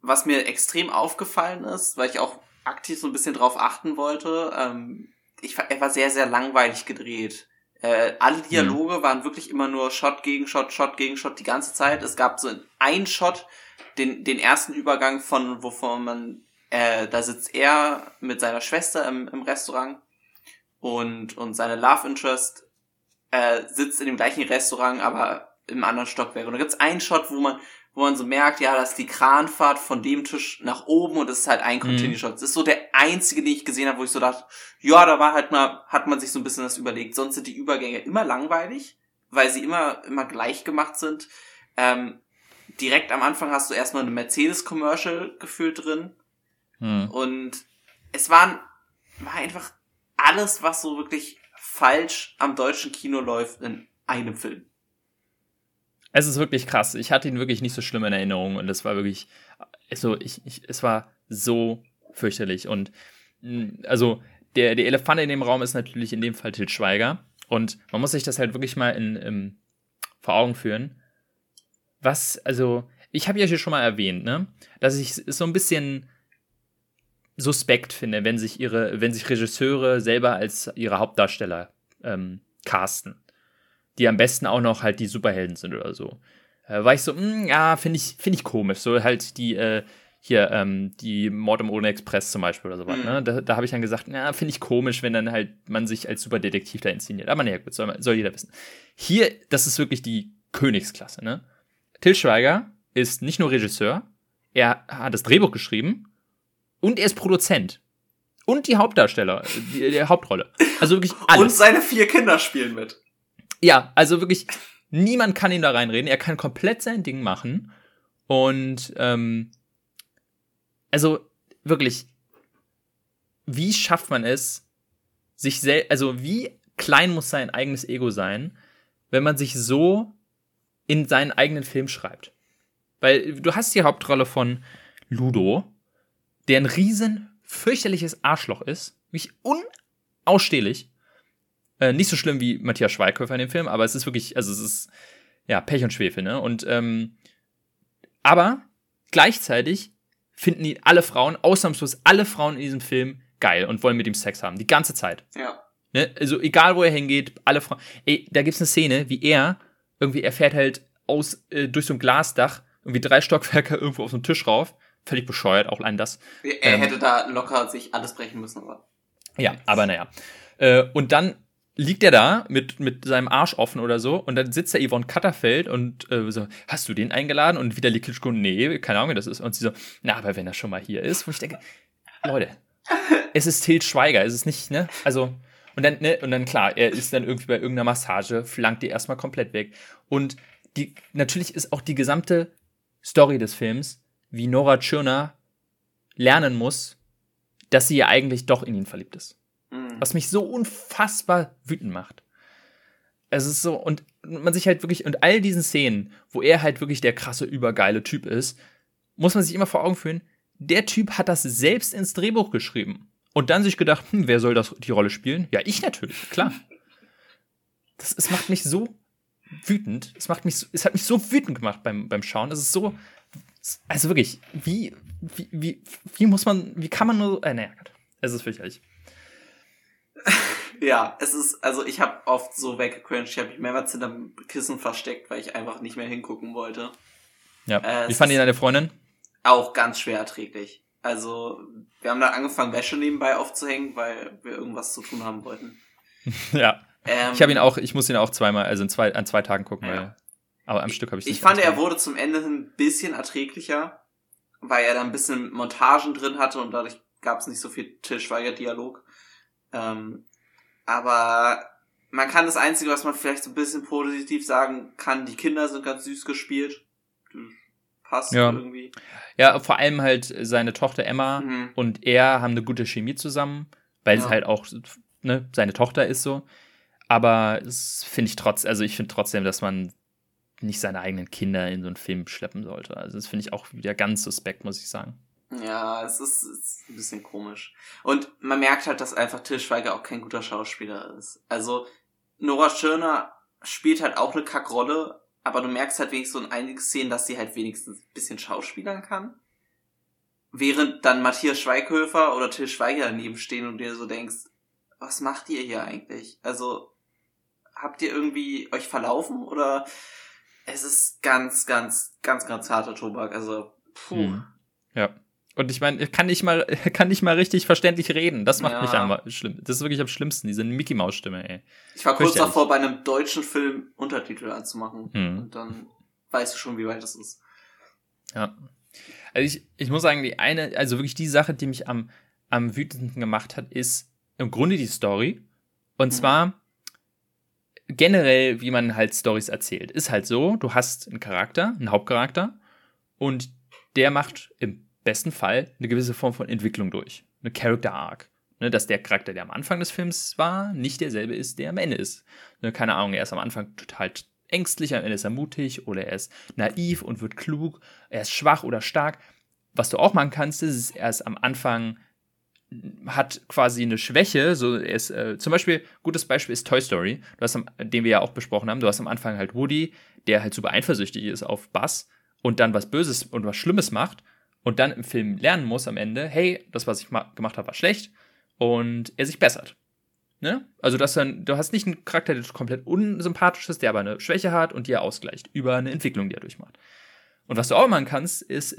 was mir extrem aufgefallen ist, weil ich auch aktiv so ein bisschen drauf achten wollte, ähm, ich, er war sehr, sehr langweilig gedreht. Äh, alle Dialoge mhm. waren wirklich immer nur Shot gegen Shot, Shot gegen Shot die ganze Zeit. Es gab so einen Shot, den, den ersten Übergang von, wovon man, äh, da sitzt er mit seiner Schwester im, im Restaurant und, und seine Love Interest äh, sitzt in dem gleichen Restaurant, aber im anderen Stockwerk. Und da gibt's einen Shot, wo man, wo man so merkt, ja, das ist die Kranfahrt von dem Tisch nach oben und es ist halt ein mhm. Continue Shot. Das ist so der einzige, den ich gesehen habe, wo ich so dachte, ja, da war halt mal, hat man sich so ein bisschen das überlegt. Sonst sind die Übergänge immer langweilig, weil sie immer, immer gleich gemacht sind. Ähm, direkt am Anfang hast du erstmal eine Mercedes-Commercial gefühlt drin. Mhm. Und es waren, war einfach alles, was so wirklich falsch am deutschen Kino läuft in einem Film. Es ist wirklich krass. Ich hatte ihn wirklich nicht so schlimm in Erinnerung und das war wirklich also ich, ich, es war so fürchterlich. Und mm, also der, der Elefant in dem Raum ist natürlich in dem Fall Til Schweiger. Und man muss sich das halt wirklich mal in, in vor Augen führen. Was, also, ich habe ja hier schon mal erwähnt, ne, dass ich es so ein bisschen suspekt finde, wenn sich ihre, wenn sich Regisseure selber als ihre Hauptdarsteller ähm, casten, die am besten auch noch halt die Superhelden sind oder so. Äh, war ich so, mh, hm, ja, finde ich, finde ich komisch. So halt die, äh, hier, ähm, die Mord im Ohne Express zum Beispiel oder sowas, mhm. ne? Da, da habe ich dann gesagt, ja, finde ich komisch, wenn dann halt man sich als Superdetektiv da inszeniert. Aber naja, gut, soll, soll jeder wissen. Hier, das ist wirklich die Königsklasse, ne? Till Schweiger ist nicht nur Regisseur, er hat das Drehbuch geschrieben und er ist Produzent. Und die Hauptdarsteller, die, die Hauptrolle. Also wirklich alles. Und seine vier Kinder spielen mit. Ja, also wirklich, niemand kann ihn da reinreden. Er kann komplett sein Ding machen. Und ähm, also wirklich, wie schafft man es, sich selbst, also wie klein muss sein eigenes Ego sein, wenn man sich so in seinen eigenen Film schreibt? Weil du hast die Hauptrolle von Ludo, der ein riesen fürchterliches Arschloch ist, mich unausstehlich. Äh, nicht so schlimm wie Matthias Schweighöfer in dem Film, aber es ist wirklich, also es ist ja Pech und Schwefel, ne? Und ähm, aber gleichzeitig finden ihn alle Frauen, ausnahmslos alle Frauen in diesem Film geil und wollen mit ihm Sex haben. Die ganze Zeit. Ja. Ne? Also egal wo er hingeht, alle Frauen. Ey, da gibt's eine Szene, wie er, irgendwie, er fährt halt aus, äh, durch so ein Glasdach, irgendwie drei Stockwerke irgendwo auf so einen Tisch rauf. Völlig bescheuert, auch allein das. Er ähm, hätte da locker sich alles brechen müssen, aber. Ja, aber naja. Äh, und dann liegt er da mit, mit seinem Arsch offen oder so und dann sitzt da Yvonne Katterfeld und äh, so, hast du den eingeladen? Und wieder Klitschko, nee, keine Ahnung, wer das ist. Und sie so, na, aber wenn er schon mal hier ist, wo ich denke, Leute, es ist Til Schweiger, es ist nicht, ne? Also, und dann, ne, und dann klar, er ist dann irgendwie bei irgendeiner Massage, flankt die erstmal komplett weg. Und die, natürlich ist auch die gesamte Story des Films, wie Nora Tschirner lernen muss, dass sie ja eigentlich doch in ihn verliebt ist. Was mich so unfassbar wütend macht. Es ist so, und man sich halt wirklich, und all diesen Szenen, wo er halt wirklich der krasse, übergeile Typ ist, muss man sich immer vor Augen führen, der Typ hat das selbst ins Drehbuch geschrieben. Und dann sich gedacht, hm, wer soll das die Rolle spielen? Ja, ich natürlich, klar. Das, es macht mich so wütend. Es macht mich, es hat mich so wütend gemacht beim, beim Schauen. Es ist so, also wirklich, wie, wie, wie, wie muss man, wie kann man nur, äh, naja, es ist fürchterlich. Ja, es ist, also ich habe oft so weggecringed, ich habe mich mehrmals hinter dem Kissen versteckt, weil ich einfach nicht mehr hingucken wollte. Ja. Äh, Wie fand ihr deine Freundin? Auch ganz schwer erträglich. Also, wir haben dann angefangen, Wäsche nebenbei aufzuhängen, weil wir irgendwas zu tun haben wollten. ja. Ähm, ich habe ihn auch, ich muss ihn auch zweimal, also in zwei, an zwei Tagen gucken, ja. weil, aber am Stück habe ich Ich fand, er wurde zum Ende hin ein bisschen erträglicher, weil er da ein bisschen Montagen drin hatte und dadurch gab es nicht so viel Till Schweiger-Dialog. Ähm, aber man kann das Einzige, was man vielleicht so ein bisschen positiv sagen kann, die Kinder sind ganz süß gespielt. Passt ja. irgendwie. Ja, vor allem halt seine Tochter Emma mhm. und er haben eine gute Chemie zusammen, weil ja. es halt auch ne, seine Tochter ist so. Aber es finde ich trotz, also ich finde trotzdem, dass man nicht seine eigenen Kinder in so einen Film schleppen sollte. Also das finde ich auch wieder ganz suspekt, muss ich sagen. Ja, es ist, es ist ein bisschen komisch. Und man merkt halt, dass einfach Till Schweiger auch kein guter Schauspieler ist. Also, Nora Schirner spielt halt auch eine Kackrolle, aber du merkst halt wenigstens in einigen Szenen, dass sie halt wenigstens ein bisschen schauspielern kann. Während dann Matthias Schweighöfer oder Till Schweiger daneben stehen und dir so denkst, was macht ihr hier eigentlich? Also, habt ihr irgendwie euch verlaufen oder es ist ganz, ganz, ganz, ganz harter Tobak. Also, puh. Hm. Ja. Und ich meine, kann nicht mal, kann nicht mal richtig verständlich reden. Das macht ja. mich am schlimm. Das ist wirklich am schlimmsten, diese Mickey Maus Stimme, ey. Ich war kurz davor, bei einem deutschen Film Untertitel anzumachen. Hm. Und dann weißt du schon, wie weit das ist. Ja. Also ich, ich muss sagen, die eine, also wirklich die Sache, die mich am, am wütendsten gemacht hat, ist im Grunde die Story. Und mhm. zwar generell, wie man halt Stories erzählt. Ist halt so, du hast einen Charakter, einen Hauptcharakter, und der macht im besten Fall eine gewisse Form von Entwicklung durch. Eine Character Arc. Ne, dass der Charakter, der am Anfang des Films war, nicht derselbe ist, der am Ende ist. Ne, keine Ahnung, er ist am Anfang total ängstlich, am Ende ist er mutig oder er ist naiv und wird klug, er ist schwach oder stark. was du auch machen kannst, ist, er ist am Anfang hat quasi eine Schwäche. So ist, äh, zum Beispiel, gutes Beispiel ist Toy Story, du hast am, den wir ja auch besprochen haben. Du hast am Anfang halt Woody, der halt super eifersüchtig ist auf Buzz und dann was Böses und was Schlimmes macht und dann im Film lernen muss am Ende, hey, das, was ich gemacht habe, war schlecht und er sich bessert. Ne? Also das dann, du hast nicht einen Charakter, der komplett unsympathisch ist, der aber eine Schwäche hat und die er ausgleicht über eine Entwicklung, die er durchmacht. Und was du auch machen kannst, ist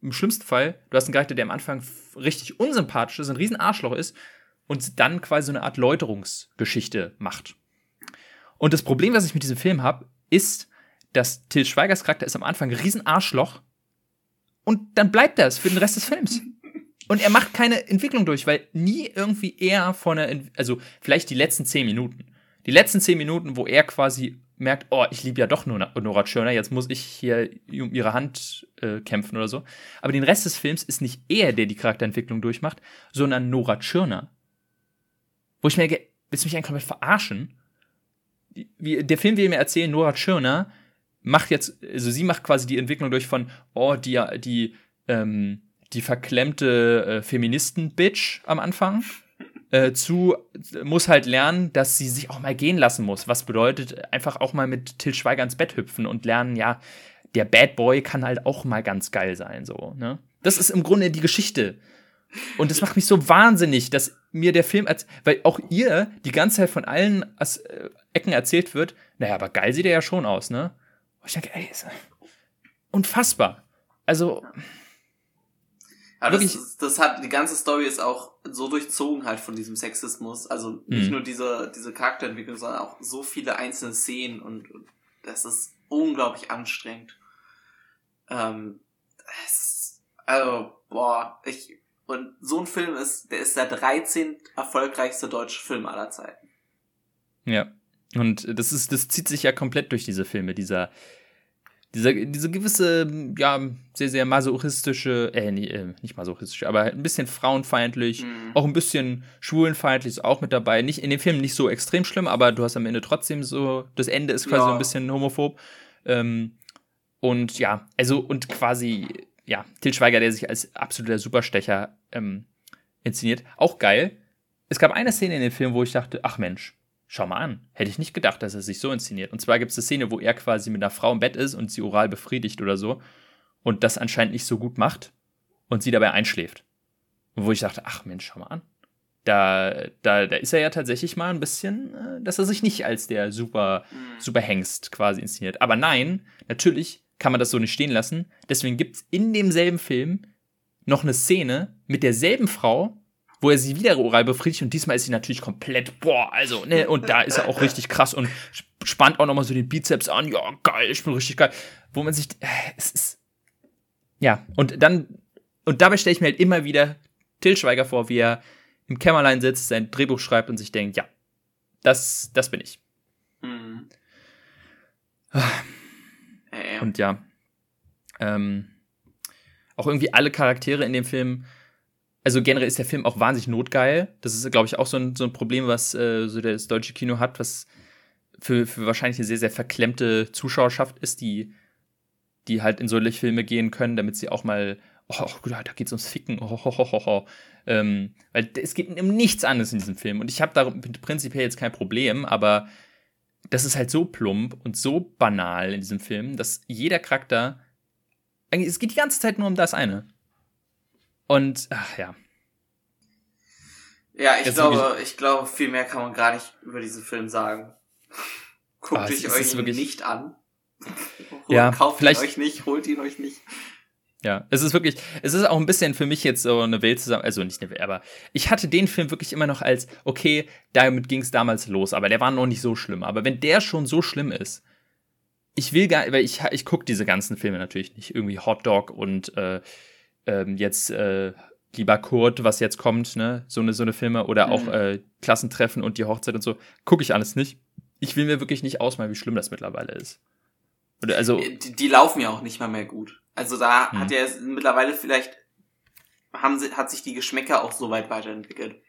im schlimmsten Fall, du hast einen Charakter, der am Anfang richtig unsympathisch ist, ein riesen Arschloch ist und dann quasi so eine Art Läuterungsgeschichte macht. Und das Problem, was ich mit diesem Film habe, ist, dass Till Schweigers Charakter ist am Anfang ein riesen Arschloch und dann bleibt das für den Rest des Films. Und er macht keine Entwicklung durch, weil nie irgendwie er von der, also vielleicht die letzten zehn Minuten. Die letzten zehn Minuten, wo er quasi merkt, oh, ich liebe ja doch Nora Tschirner, jetzt muss ich hier um ihre Hand äh, kämpfen oder so. Aber den Rest des Films ist nicht er, der die Charakterentwicklung durchmacht, sondern Nora Tschirner. Wo ich mir denke, willst du mich eigentlich komplett verarschen? Wie, der Film will mir erzählen, Nora Tschirner macht jetzt, also sie macht quasi die Entwicklung durch von, oh, die, die, ähm, die verklemmte äh, Feministen-Bitch am Anfang äh, zu, muss halt lernen, dass sie sich auch mal gehen lassen muss. Was bedeutet, einfach auch mal mit Till Schweiger ins Bett hüpfen und lernen, ja, der Bad Boy kann halt auch mal ganz geil sein, so, ne? Das ist im Grunde die Geschichte. Und das macht mich so wahnsinnig, dass mir der Film, als, weil auch ihr die ganze Zeit von allen äh, Ecken erzählt wird, naja, aber geil sieht er ja schon aus, ne? Ich denke, ey, ist unfassbar. Also, aber das, das hat, die ganze Story ist auch so durchzogen halt von diesem Sexismus. Also nicht mhm. nur diese, diese Charakterentwicklung, sondern auch so viele einzelne Szenen und, und das ist unglaublich anstrengend. Ähm, es, also, boah, ich, und so ein Film ist, der ist der 13. erfolgreichste deutsche Film aller Zeiten. Ja. Und das ist, das zieht sich ja komplett durch diese Filme, dieser, dieser, diese gewisse, ja, sehr, sehr masochistische, äh, nee, äh, nicht masochistische, aber ein bisschen frauenfeindlich, mhm. auch ein bisschen schwulenfeindlich ist auch mit dabei. Nicht, in dem Film nicht so extrem schlimm, aber du hast am Ende trotzdem so, das Ende ist quasi ja. so ein bisschen homophob. Ähm, und ja, also, und quasi, ja, Til Schweiger, der sich als absoluter Superstecher ähm, inszeniert, auch geil. Es gab eine Szene in dem Film, wo ich dachte, ach Mensch, schau mal an. Hätte ich nicht gedacht, dass er sich so inszeniert. Und zwar gibt es eine Szene, wo er quasi mit einer Frau im Bett ist und sie oral befriedigt oder so und das anscheinend nicht so gut macht und sie dabei einschläft. Und wo ich dachte, ach Mensch, schau mal an. Da, da, da ist er ja tatsächlich mal ein bisschen, äh, dass er sich nicht als der super, mhm. super Hengst quasi inszeniert. Aber nein, natürlich kann man das so nicht stehen lassen. Deswegen gibt es in demselben Film noch eine Szene mit derselben Frau, wo er sie wieder oral befriedigt und diesmal ist sie natürlich komplett, boah, also, ne, und da ist er auch richtig krass und spannt auch nochmal so den Bizeps an, ja, geil, ich bin richtig geil. Wo man sich, äh, es ist, ja, und dann, und dabei stelle ich mir halt immer wieder Till Schweiger vor, wie er im Kämmerlein sitzt, sein Drehbuch schreibt und sich denkt, ja, das, das bin ich. Mhm. Und ja, ähm, auch irgendwie alle Charaktere in dem Film also generell ist der Film auch wahnsinnig notgeil. Das ist, glaube ich, auch so ein, so ein Problem, was äh, so das deutsche Kino hat, was für, für wahrscheinlich eine sehr, sehr verklemmte Zuschauerschaft ist, die, die halt in solche Filme gehen können, damit sie auch mal, oh, oh da geht's ums Ficken, oh, oh, oh, oh, oh. Ähm, weil es geht um nichts anderes in diesem Film. Und ich habe da prinzipiell jetzt kein Problem, aber das ist halt so plump und so banal in diesem Film, dass jeder Charakter, es geht die ganze Zeit nur um das eine. Und, ach ja. Ja, ich Jetzt glaube, ich glaube, viel mehr kann man gar nicht über diesen Film sagen. Guckt ah, euch euch nicht an. ja, kauft vielleicht, ihn euch nicht, holt ihn euch nicht. Ja, es ist wirklich, es ist auch ein bisschen für mich jetzt so eine Welt zusammen, also nicht eine Welt, aber ich hatte den Film wirklich immer noch als, okay, damit ging es damals los, aber der war noch nicht so schlimm. Aber wenn der schon so schlimm ist, ich will gar, weil ich, ich gucke diese ganzen Filme natürlich nicht, irgendwie Hot Dog und äh, ähm, jetzt äh, lieber Kurt, was jetzt kommt, ne, so eine so eine Filme oder auch mhm. äh, Klassentreffen und die Hochzeit und so, gucke ich alles nicht. Ich will mir wirklich nicht ausmalen, wie schlimm das mittlerweile ist. Oder also die, die laufen ja auch nicht mal mehr gut. Also da mhm. hat ja mittlerweile vielleicht haben sie, hat sich die Geschmäcker auch so weit weiterentwickelt.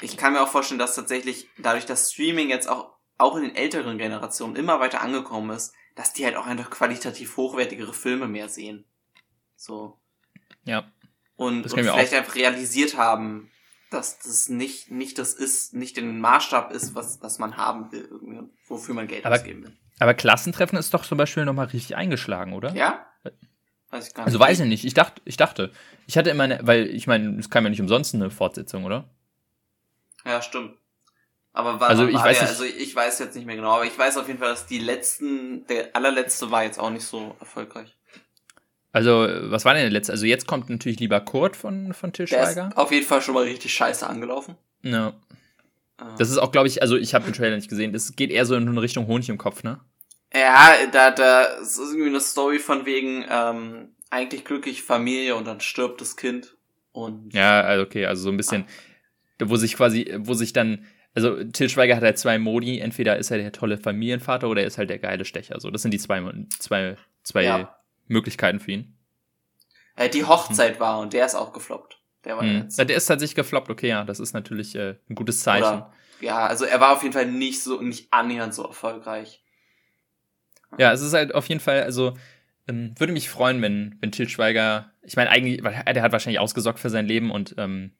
Ich kann mir auch vorstellen, dass tatsächlich dadurch, dass Streaming jetzt auch auch in den älteren Generationen immer weiter angekommen ist, dass die halt auch einfach qualitativ hochwertigere Filme mehr sehen. So. Ja. Und, und vielleicht einfach realisiert haben, dass das nicht, nicht das ist, nicht den Maßstab ist, was, was man haben will, irgendwie, wofür man Geld aber, ausgeben will. Aber Klassentreffen ist doch zum Beispiel nochmal richtig eingeschlagen, oder? Ja? Weiß ich gar also nicht. Also weiß ich nicht. Ich dachte, ich dachte. Ich hatte immer eine, weil ich meine, es kam ja nicht umsonst eine Fortsetzung, oder? Ja, stimmt. Aber war, also ich war weiß ja, also ich weiß jetzt nicht mehr genau, aber ich weiß auf jeden Fall, dass die letzten, der allerletzte war jetzt auch nicht so erfolgreich. Also, was war denn der letzte? Also jetzt kommt natürlich lieber Kurt von, von Til Schweiger. Auf jeden Fall schon mal richtig scheiße angelaufen. Ja. Ah. Das ist auch, glaube ich, also ich habe den Trailer nicht gesehen, das geht eher so in Richtung Honig im Kopf, ne? Ja, da, da ist irgendwie eine Story von wegen, ähm, eigentlich glücklich Familie und dann stirbt das Kind. Und ja, also okay, also so ein bisschen, ah. wo sich quasi, wo sich dann, also Til Schweiger hat halt zwei Modi, entweder ist er der tolle Familienvater oder er ist halt der geile Stecher. So, das sind die zwei, zwei, zwei ja. Möglichkeiten für ihn. Äh, die Hochzeit hm. war und der ist auch gefloppt. Der war hm. jetzt. Ja, der ist tatsächlich gefloppt, okay, ja, das ist natürlich äh, ein gutes Zeichen. Oder, ja, also er war auf jeden Fall nicht so, nicht annähernd so erfolgreich. Ja, es ist halt auf jeden Fall, also ähm, würde mich freuen, wenn, wenn Til Schweiger, ich meine, eigentlich, weil der hat wahrscheinlich ausgesorgt für sein Leben und ähm,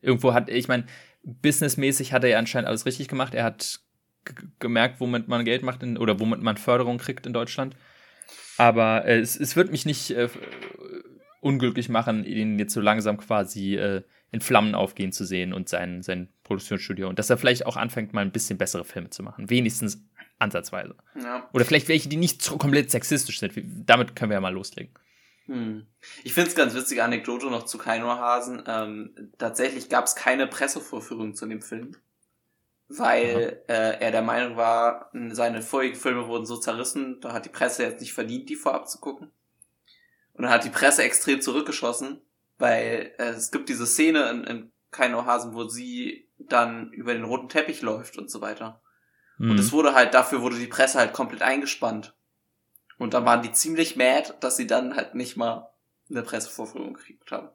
irgendwo hat, ich meine, businessmäßig hat er ja anscheinend alles richtig gemacht. Er hat gemerkt, womit man Geld macht in, oder womit man Förderung kriegt in Deutschland. Aber äh, es, es wird mich nicht äh, unglücklich machen, ihn jetzt so langsam quasi äh, in Flammen aufgehen zu sehen und sein, sein Produktionsstudio. Und dass er vielleicht auch anfängt, mal ein bisschen bessere Filme zu machen. Wenigstens ansatzweise. Ja. Oder vielleicht welche, die nicht so komplett sexistisch sind. Damit können wir ja mal loslegen. Hm. Ich finde es ganz witzige Anekdote noch zu Kainohasen. Ähm, tatsächlich gab es keine Pressevorführung zu dem Film, weil äh, er der Meinung war, seine vorigen Filme wurden so zerrissen, da hat die Presse jetzt nicht verdient, die vorab zu gucken. Und dann hat die Presse extrem zurückgeschossen, weil äh, es gibt diese Szene in, in Kainohasen, wo sie dann über den roten Teppich läuft und so weiter. Mhm. Und es wurde halt, dafür wurde die Presse halt komplett eingespannt. Und dann waren die ziemlich mad, dass sie dann halt nicht mal eine Pressevorführung gekriegt haben.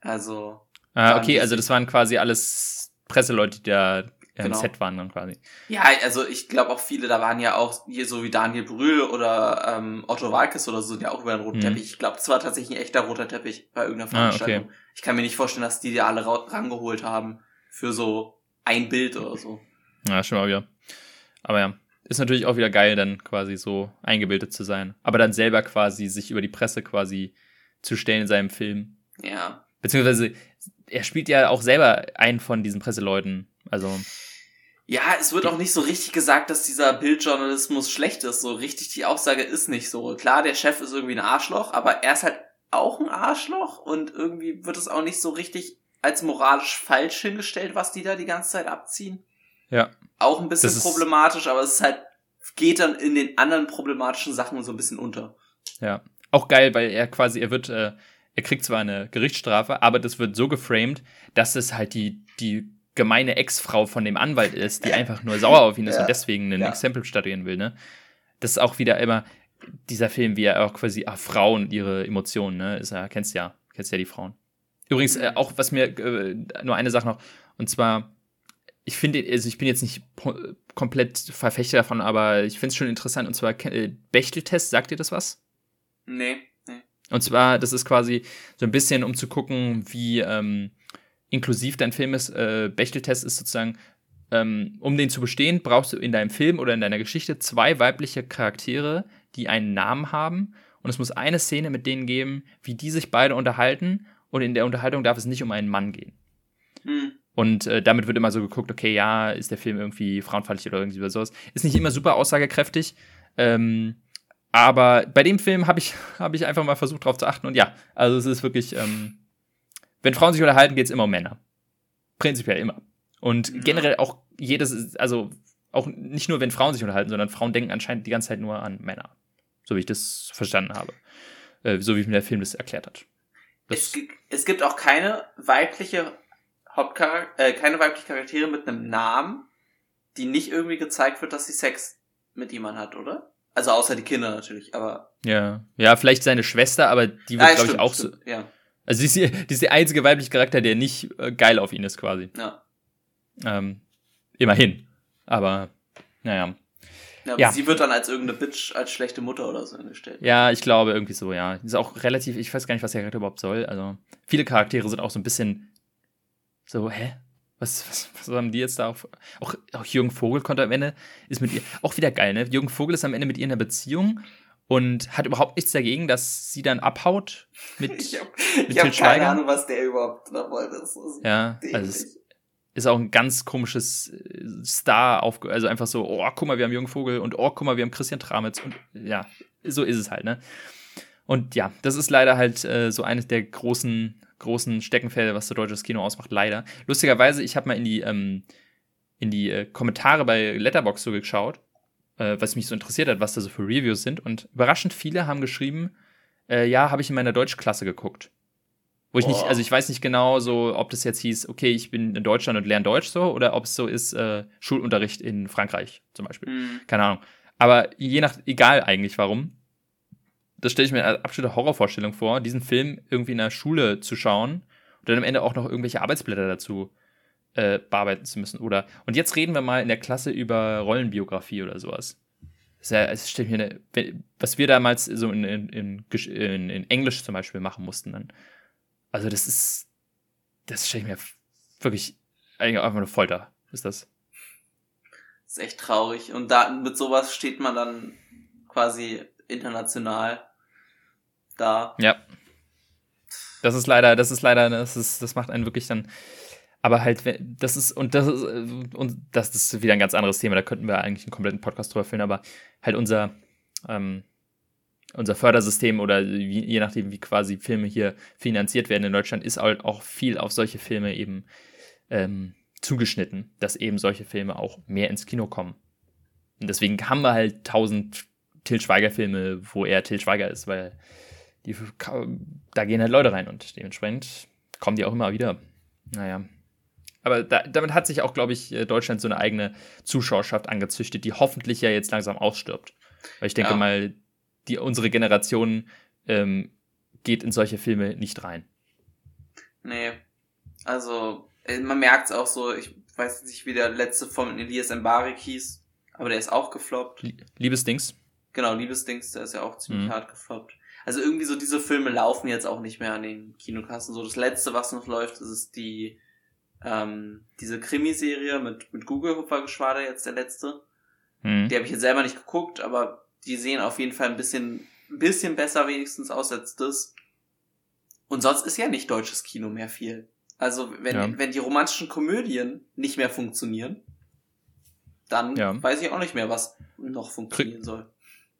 Also. Ah, okay, also das waren quasi alles Presseleute, die da im genau. Set waren dann quasi. Ja, also ich glaube auch viele, da waren ja auch hier so wie Daniel Brühl oder ähm, Otto Walkes oder so, sind ja auch über den roten mhm. Teppich. Ich glaube, es war tatsächlich ein echter roter Teppich bei irgendeiner Veranstaltung. Ah, okay. Ich kann mir nicht vorstellen, dass die die alle rangeholt haben für so ein Bild oder so. Ja, schon mal wieder. Aber ja, ist natürlich auch wieder geil, dann quasi so eingebildet zu sein. Aber dann selber quasi sich über die Presse quasi zu stellen in seinem Film. Ja. Beziehungsweise, er spielt ja auch selber einen von diesen Presseleuten. Also. Ja, es wird auch nicht so richtig gesagt, dass dieser Bildjournalismus schlecht ist. So richtig die Aussage ist nicht so. Klar, der Chef ist irgendwie ein Arschloch, aber er ist halt auch ein Arschloch und irgendwie wird es auch nicht so richtig als moralisch falsch hingestellt, was die da die ganze Zeit abziehen. Ja. Auch ein bisschen problematisch, aber es ist halt, geht dann in den anderen problematischen Sachen so ein bisschen unter. Ja. Auch geil, weil er quasi, er wird, äh, er kriegt zwar eine Gerichtsstrafe, aber das wird so geframed, dass es halt die, die gemeine Ex-Frau von dem Anwalt ist, die einfach nur sauer auf ihn ist ja. und deswegen ein ja. Exempel statuieren will, ne? Das ist auch wieder immer dieser Film, wie er auch quasi, ah, Frauen, ihre Emotionen, ne? Ist ja, kennst ja, kennst ja die Frauen. Übrigens, äh, auch was mir, äh, nur eine Sache noch, und zwar, ich finde, also ich bin jetzt nicht komplett Verfechter davon, aber ich finde es schon interessant. Und zwar äh, Bechteltest, sagt ihr das was? Nee, nee. Und zwar, das ist quasi so ein bisschen, um zu gucken, wie ähm, inklusiv dein Film ist. Äh, Bechteltest ist sozusagen, ähm, um den zu bestehen, brauchst du in deinem Film oder in deiner Geschichte zwei weibliche Charaktere, die einen Namen haben. Und es muss eine Szene mit denen geben, wie die sich beide unterhalten. Und in der Unterhaltung darf es nicht um einen Mann gehen. Hm. Und äh, damit wird immer so geguckt, okay, ja, ist der Film irgendwie frauenfeindlich oder irgendwie sowas. Ist nicht immer super aussagekräftig. Ähm, aber bei dem Film habe ich, hab ich einfach mal versucht, darauf zu achten. Und ja, also es ist wirklich, ähm, wenn Frauen sich unterhalten, geht es immer um Männer. Prinzipiell immer. Und ja. generell auch jedes, also auch nicht nur, wenn Frauen sich unterhalten, sondern Frauen denken anscheinend die ganze Zeit nur an Männer. So wie ich das verstanden habe. Äh, so wie mir der Film das erklärt hat. Das es, es gibt auch keine weibliche Hauptcharakter, äh, keine weiblichen Charaktere mit einem Namen, die nicht irgendwie gezeigt wird, dass sie Sex mit jemandem hat, oder? Also außer die Kinder natürlich, aber. Ja, ja, vielleicht seine Schwester, aber die wird, ja, glaube ich, auch stimmt, so. Ja. Also die ist, die, die ist der einzige weibliche Charakter, der nicht äh, geil auf ihn ist, quasi. Ja. Ähm, immerhin. Aber, naja. Ja, ja. sie wird dann als irgendeine Bitch, als schlechte Mutter oder so hingestellt. Ja, ich glaube irgendwie so, ja. Ist auch relativ, ich weiß gar nicht, was der Charakter überhaupt soll. Also, viele Charaktere sind auch so ein bisschen so, hä? Was, was, was haben die jetzt da auf? Auch, auch Jürgen Vogel konnte am Ende, ist mit ihr, auch wieder geil, ne? Jürgen Vogel ist am Ende mit ihr in einer Beziehung und hat überhaupt nichts dagegen, dass sie dann abhaut mit Ich habe hab keine Ahnung, was der überhaupt da wollte. Ja, also es ist auch ein ganz komisches äh, Star auf, also einfach so, oh, guck mal, wir haben Jürgen Vogel und oh, guck mal, wir haben Christian Tramitz und ja, so ist es halt, ne? Und ja, das ist leider halt äh, so eines der großen großen Steckenpferde, was so deutsches Kino ausmacht, leider. Lustigerweise, ich habe mal in die, ähm, in die äh, Kommentare bei Letterbox so geschaut, äh, was mich so interessiert hat, was da so für Reviews sind. Und überraschend viele haben geschrieben, äh, ja, habe ich in meiner Deutschklasse geguckt. Wo ich nicht, also ich weiß nicht genau so, ob das jetzt hieß, okay, ich bin in Deutschland und lerne Deutsch so, oder ob es so ist, äh, Schulunterricht in Frankreich zum Beispiel. Mhm. Keine Ahnung. Aber je nach, egal eigentlich warum, das stelle ich mir als absolute Horrorvorstellung vor, diesen Film irgendwie in der Schule zu schauen und dann am Ende auch noch irgendwelche Arbeitsblätter dazu äh, bearbeiten zu müssen. Oder und jetzt reden wir mal in der Klasse über Rollenbiografie oder sowas. Das, ja, das stelle mir eine, was wir damals so in, in, in, in, Englisch zum Beispiel machen mussten dann. Also das ist, das stelle ich mir wirklich einfach eine Folter. Ist das? Das ist echt traurig. Und da mit sowas steht man dann quasi international da. Ja. Das ist leider, das ist leider, das ist, das macht einen wirklich dann. Aber halt, das ist, und das ist, und das ist wieder ein ganz anderes Thema, da könnten wir eigentlich einen kompletten Podcast drüber füllen, aber halt unser, ähm, unser Fördersystem oder wie, je nachdem, wie quasi Filme hier finanziert werden in Deutschland, ist halt auch viel auf solche Filme eben ähm, zugeschnitten, dass eben solche Filme auch mehr ins Kino kommen. Und deswegen haben wir halt tausend Till Schweiger-Filme, wo er Till Schweiger ist, weil die, da gehen halt Leute rein und dementsprechend kommen die auch immer wieder. Naja. Aber da, damit hat sich auch, glaube ich, äh, Deutschland so eine eigene Zuschauerschaft angezüchtet, die hoffentlich ja jetzt langsam ausstirbt. Weil ich denke ja. mal, die, unsere Generation ähm, geht in solche Filme nicht rein. Nee. Also, äh, man merkt es auch so, ich weiß nicht, wie der letzte von Elias Mbarek hieß, aber der ist auch gefloppt. Liebesdings. Genau, Liebesdings, der ist ja auch ziemlich mhm. hart gefloppt. Also irgendwie so diese Filme laufen jetzt auch nicht mehr an den Kinokassen. So das letzte, was noch läuft, ist die ähm, diese Krimiserie mit mit Google Hupfergeschwader jetzt der letzte. Mhm. Die habe ich jetzt selber nicht geguckt, aber die sehen auf jeden Fall ein bisschen ein bisschen besser wenigstens aus als das. Und sonst ist ja nicht deutsches Kino mehr viel. Also wenn ja. wenn die romantischen Komödien nicht mehr funktionieren, dann ja. weiß ich auch nicht mehr, was noch funktionieren Krieg soll.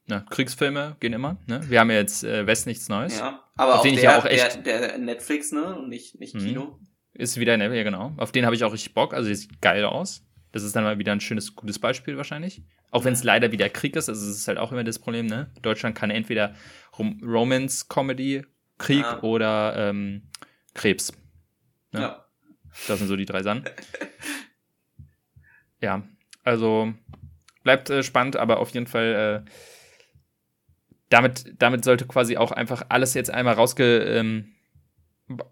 Ja, Kriegsfilme gehen immer, ne? Wir haben ja jetzt äh, West nichts Neues. Ja, aber auf, auf den der, ich ja auch echt der, der Netflix, ne? Und nicht, nicht mhm. Ist wieder, ja genau. Auf den habe ich auch richtig Bock. Also, der sieht geil aus. Das ist dann mal wieder ein schönes, gutes Beispiel wahrscheinlich. Auch wenn es leider wieder Krieg ist, also es ist halt auch immer das Problem, ne? Deutschland kann entweder Rom Romance, Comedy, Krieg ja. oder ähm, Krebs. Ne? Ja. Das sind so die drei Sachen. ja, also bleibt äh, spannend, aber auf jeden Fall äh, damit, damit sollte quasi auch einfach alles jetzt einmal rausge ähm,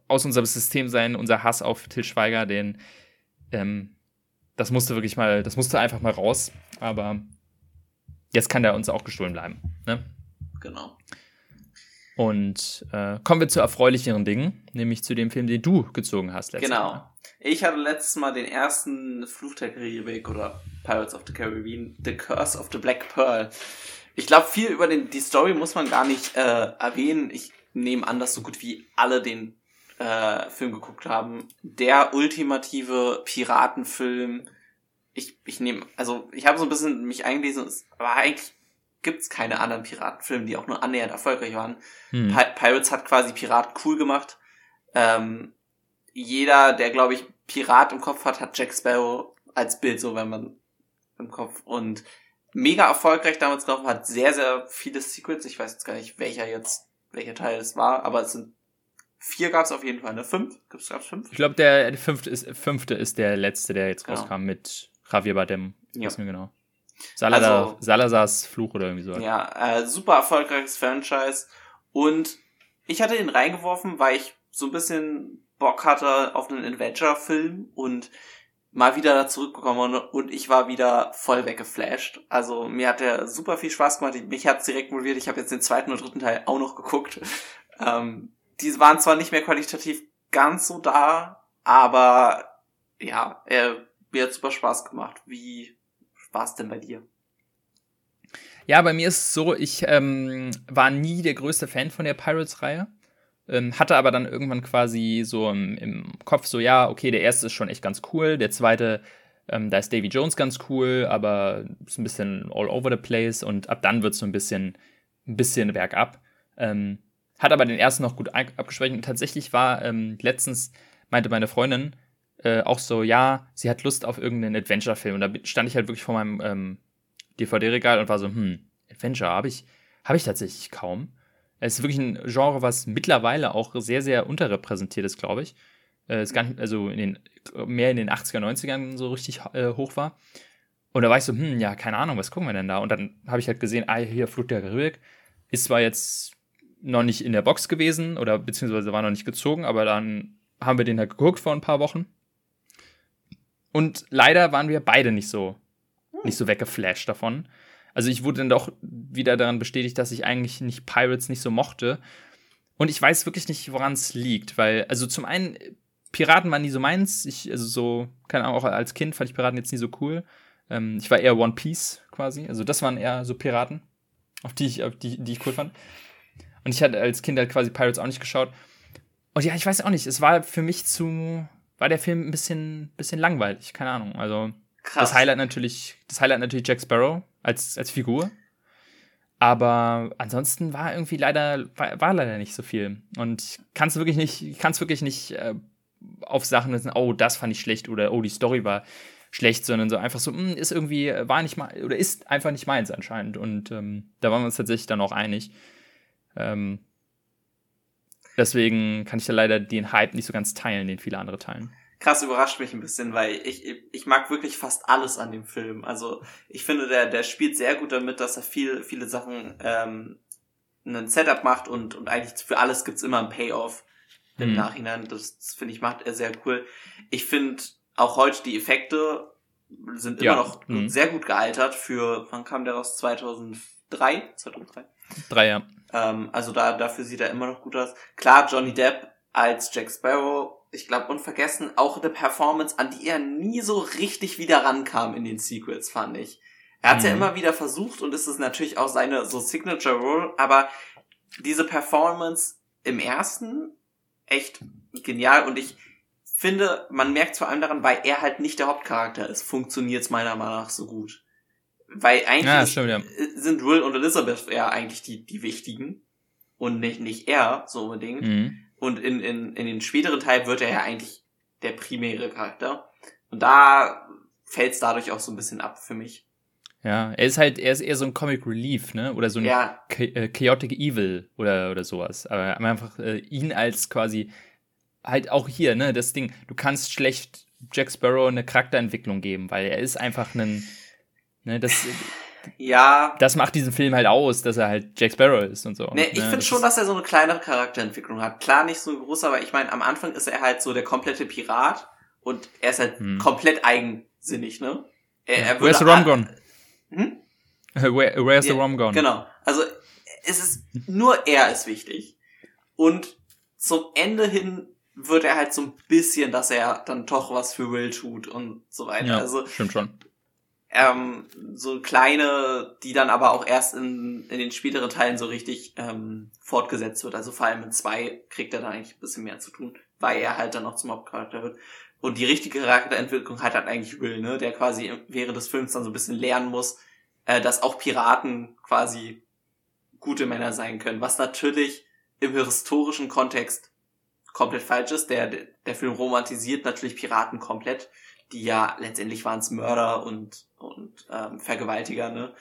aus unserem System sein, unser Hass auf Till Schweiger, den ähm, das musste wirklich mal, das musste einfach mal raus, aber jetzt kann der uns auch gestohlen bleiben. Ne? Genau. Und äh, kommen wir zu erfreulicheren Dingen, nämlich zu dem Film, den du gezogen hast letztes genau. Mal. Ich hatte letztes Mal den ersten Fluch der Karibik oder Pirates of the Caribbean, The Curse of the Black Pearl ich glaube, viel über den, die Story muss man gar nicht äh, erwähnen. Ich nehme an, dass so gut wie alle den äh, Film geguckt haben. Der ultimative Piratenfilm. Ich, ich nehme, also ich habe so ein bisschen mich eingelesen, aber eigentlich gibt's keine anderen Piratenfilme, die auch nur annähernd erfolgreich waren. Hm. Pirates hat quasi Piraten cool gemacht. Ähm, jeder, der glaube ich Pirat im Kopf hat, hat Jack Sparrow als Bild so, wenn man im Kopf und mega erfolgreich damals gelaufen, hat sehr, sehr viele Secrets. Ich weiß jetzt gar nicht, welcher jetzt, welcher Teil es war, aber es sind vier gab es auf jeden Fall, ne? Fünf? Gibt's gab's fünf? Ich glaube, der, der fünfte ist, fünfte ist der letzte, der jetzt genau. rauskam mit Javier Bardem. Ja. Weiß mir genau. Salazar, also, Salazars Fluch oder irgendwie so. Ja, äh, super erfolgreiches Franchise. Und ich hatte ihn reingeworfen, weil ich so ein bisschen Bock hatte auf einen Adventure-Film und mal wieder da zurückgekommen und ich war wieder voll weggeflasht. Also mir hat der super viel Spaß gemacht. Mich hat's direkt motiviert. Ich habe jetzt den zweiten und dritten Teil auch noch geguckt. Ähm, die waren zwar nicht mehr qualitativ ganz so da, aber ja, er, mir hat super Spaß gemacht. Wie war es denn bei dir? Ja, bei mir ist es so, ich ähm, war nie der größte Fan von der Pirates-Reihe. Ähm, hatte aber dann irgendwann quasi so im, im, Kopf so, ja, okay, der erste ist schon echt ganz cool, der zweite, ähm, da ist Davy Jones ganz cool, aber ist ein bisschen all over the place und ab dann wird es so ein bisschen, ein bisschen bergab. Ähm, hat aber den ersten noch gut abgesprochen. Und tatsächlich war ähm, letztens, meinte meine Freundin, äh, auch so, ja, sie hat Lust auf irgendeinen Adventure-Film. Und da stand ich halt wirklich vor meinem ähm, DVD-Regal und war so, hm, Adventure habe ich, hab ich tatsächlich kaum. Es ist wirklich ein Genre, was mittlerweile auch sehr, sehr unterrepräsentiert ist, glaube ich. Äh, ist gar nicht, also in den, mehr in den 80er, 90ern so richtig äh, hoch war. Und da war ich so, hm, ja, keine Ahnung, was gucken wir denn da? Und dann habe ich halt gesehen, ah, hier Flut der Karibik. Ist zwar jetzt noch nicht in der Box gewesen oder beziehungsweise war noch nicht gezogen, aber dann haben wir den halt geguckt vor ein paar Wochen. Und leider waren wir beide nicht so, nicht so weggeflasht davon. Also ich wurde dann doch wieder daran bestätigt, dass ich eigentlich nicht Pirates nicht so mochte. Und ich weiß wirklich nicht, woran es liegt, weil, also zum einen, Piraten waren nie so meins. Ich, also so, keine Ahnung, auch als Kind fand ich Piraten jetzt nie so cool. Ähm, ich war eher One Piece quasi. Also das waren eher so Piraten, auf die ich, auf die, die ich cool fand. Und ich hatte als Kind halt quasi Pirates auch nicht geschaut. Und ja, ich weiß auch nicht, es war für mich zu, war der Film ein bisschen, bisschen langweilig, keine Ahnung. Also Krass. das Highlight natürlich, das Highlight natürlich Jack Sparrow, als, als Figur. Aber ansonsten war irgendwie leider, war, war leider nicht so viel. Und ich kann es wirklich nicht, kann es wirklich nicht äh, auf Sachen wissen, oh, das fand ich schlecht oder oh, die Story war schlecht, sondern so einfach so, mh, hm, ist irgendwie, war nicht mal, oder ist einfach nicht meins anscheinend. Und ähm, da waren wir uns tatsächlich dann auch einig. Ähm, deswegen kann ich da leider den Hype nicht so ganz teilen, den viele andere teilen krass überrascht mich ein bisschen, weil ich, ich mag wirklich fast alles an dem Film. Also ich finde, der, der spielt sehr gut damit, dass er viel, viele Sachen ähm, einen Setup macht und, und eigentlich für alles gibt's immer ein Payoff im mhm. Nachhinein. Das, das finde ich, macht er sehr cool. Ich finde auch heute die Effekte sind immer ja. noch mhm. sehr gut gealtert für, wann kam der raus? 2003? 2003? Drei, ja. Ähm, also da, dafür sieht er immer noch gut aus. Klar, Johnny Depp als Jack Sparrow ich glaube, unvergessen auch eine Performance, an die er nie so richtig wieder rankam in den Sequels, fand ich. Er hat mhm. ja immer wieder versucht und ist es natürlich auch seine so Signature Role, aber diese Performance im ersten echt genial und ich finde, man merkt vor allem daran, weil er halt nicht der Hauptcharakter ist, funktioniert es meiner Meinung nach so gut. Weil eigentlich ja, stimmt, ja. sind Will und Elizabeth ja eigentlich die, die wichtigen und nicht, nicht er so unbedingt. Mhm. Und in, in, in den späteren Teil wird er ja eigentlich der primäre Charakter. Und da fällt es dadurch auch so ein bisschen ab für mich. Ja, er ist halt, er ist eher so ein Comic Relief, ne? Oder so ein ja. Äh, Chaotic Evil oder, oder sowas. Aber einfach äh, ihn als quasi, halt auch hier, ne, das Ding, du kannst schlecht Jack Sparrow eine Charakterentwicklung geben, weil er ist einfach ein, ne, das, ja. Das macht diesen Film halt aus, dass er halt Jack Sparrow ist und so. Nee, ich ne? finde schon, dass er so eine kleinere Charakterentwicklung hat. Klar, nicht so groß, aber ich meine, am Anfang ist er halt so der komplette Pirat und er ist halt hm. komplett eigensinnig, ne? Er, er Where's the rum gone? Hm? Where, where's ja, the rum gone? Genau. Also, es ist, nur er ist wichtig. Und zum Ende hin wird er halt so ein bisschen, dass er dann doch was für Will tut und so weiter. Ja, also, stimmt schon ähm, so kleine, die dann aber auch erst in, in den späteren Teilen so richtig ähm, fortgesetzt wird. Also vor allem in zwei kriegt er dann eigentlich ein bisschen mehr zu tun, weil er halt dann noch zum Hauptcharakter wird. Und die richtige Charakterentwicklung hat halt eigentlich Will, ne, der quasi während des Films dann so ein bisschen lernen muss, äh, dass auch Piraten quasi gute Männer sein können, was natürlich im historischen Kontext komplett falsch ist. Der, der Film romantisiert natürlich Piraten komplett die ja letztendlich waren es Mörder und, und ähm, Vergewaltiger, ne?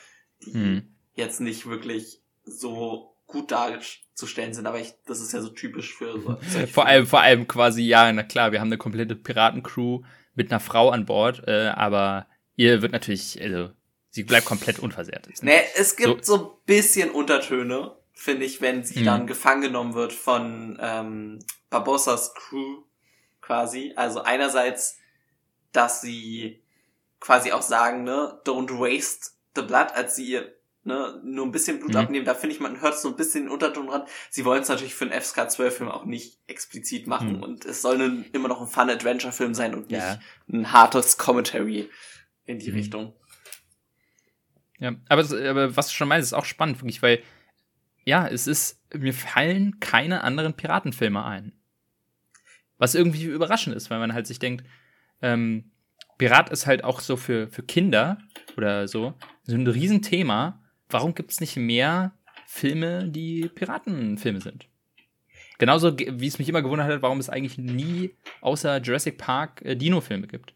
Die hm. jetzt nicht wirklich so gut darzustellen sind, aber ich, das ist ja so typisch für so. vor allem, vor allem quasi, ja, na klar, wir haben eine komplette Piratencrew mit einer Frau an Bord, äh, aber ihr wird natürlich, also, sie bleibt komplett unversehrt. Ne? Nee, es gibt so, so ein bisschen Untertöne, finde ich, wenn sie hm. dann gefangen genommen wird von ähm, Barbossas Crew quasi. Also einerseits dass sie quasi auch sagen, ne, don't waste the blood, als sie ne, nur ein bisschen Blut mhm. abnehmen. Da finde ich, man hört so ein bisschen den Unterton dran. Sie wollen es natürlich für einen FSK 12 Film auch nicht explizit machen mhm. und es soll ein, immer noch ein Fun Adventure Film sein und nicht ja. ein hartes Commentary in die mhm. Richtung. Ja, aber, aber was du schon meinst, ist auch spannend, wirklich, weil ja, es ist, mir fallen keine anderen Piratenfilme ein. Was irgendwie überraschend ist, weil man halt sich denkt, ähm, Pirat ist halt auch so für, für Kinder oder so, so ein Riesenthema. Warum gibt es nicht mehr Filme, die Piratenfilme sind? Genauso wie es mich immer gewundert hat, warum es eigentlich nie außer Jurassic Park äh, Dino-Filme gibt.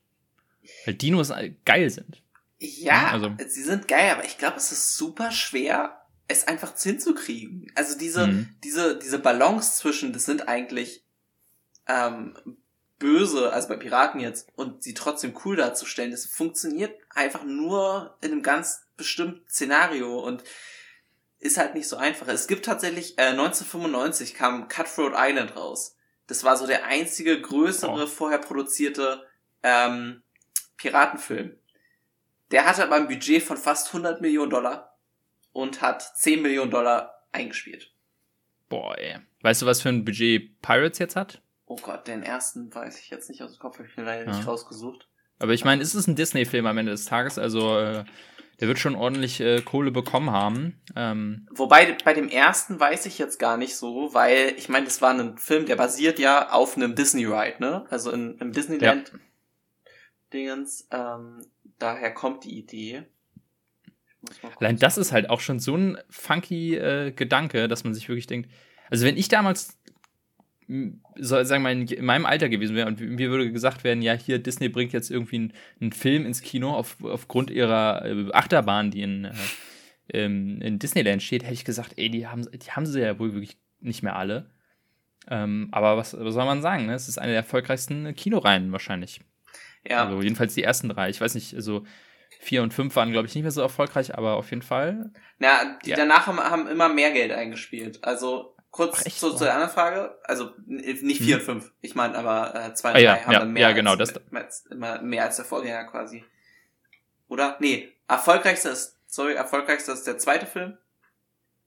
Weil Dinos geil sind. Ja, also. sie sind geil, aber ich glaube, es ist super schwer, es einfach hinzukriegen. Also diese, mhm. diese, diese Balance zwischen, das sind eigentlich ähm, böse, also bei Piraten jetzt, und sie trotzdem cool darzustellen, das funktioniert einfach nur in einem ganz bestimmten Szenario und ist halt nicht so einfach. Es gibt tatsächlich, äh, 1995 kam Cutthroat Island raus. Das war so der einzige größere oh. vorher produzierte ähm, Piratenfilm. Der hatte aber ein Budget von fast 100 Millionen Dollar und hat 10 Millionen Dollar eingespielt. Boah, ey. Weißt du, was für ein Budget Pirates jetzt hat? Oh Gott, den ersten weiß ich jetzt nicht aus dem Kopf, habe ich mir leider ja. nicht rausgesucht. Aber ich meine, ist es ein Disney-Film am Ende des Tages? Also, äh, der wird schon ordentlich äh, Kohle bekommen haben. Ähm. Wobei, bei dem ersten weiß ich jetzt gar nicht so, weil, ich meine, das war ein Film, der basiert ja auf einem Disney-Ride, ne? Also in, im Disneyland. Ja. Ähm, daher kommt die Idee. Allein das ist halt auch schon so ein funky äh, Gedanke, dass man sich wirklich denkt, also wenn ich damals so, sagen wir mal, in meinem Alter gewesen wäre und mir würde gesagt werden, ja, hier Disney bringt jetzt irgendwie einen, einen Film ins Kino auf, aufgrund ihrer äh, Achterbahn, die in, äh, in Disneyland steht, hätte ich gesagt, ey, die haben, die haben sie ja wohl wirklich nicht mehr alle. Ähm, aber was, was soll man sagen? Ne? Es ist eine der erfolgreichsten Kinoreihen wahrscheinlich. Ja. Also jedenfalls die ersten drei. Ich weiß nicht, also vier und fünf waren, glaube ich, nicht mehr so erfolgreich, aber auf jeden Fall. Na, die ja. danach haben, haben immer mehr Geld eingespielt. Also kurz Ach, zu, zu der anderen Frage. Also nicht vier hm. und fünf. Ich meine aber äh, zwei und ah, drei ja, haben ja, dann mehr, ja, genau, als, das mehr, mehr als der Vorgänger quasi. Oder? Nee, erfolgreichster ist, sorry, erfolgreichster ist der zweite Film.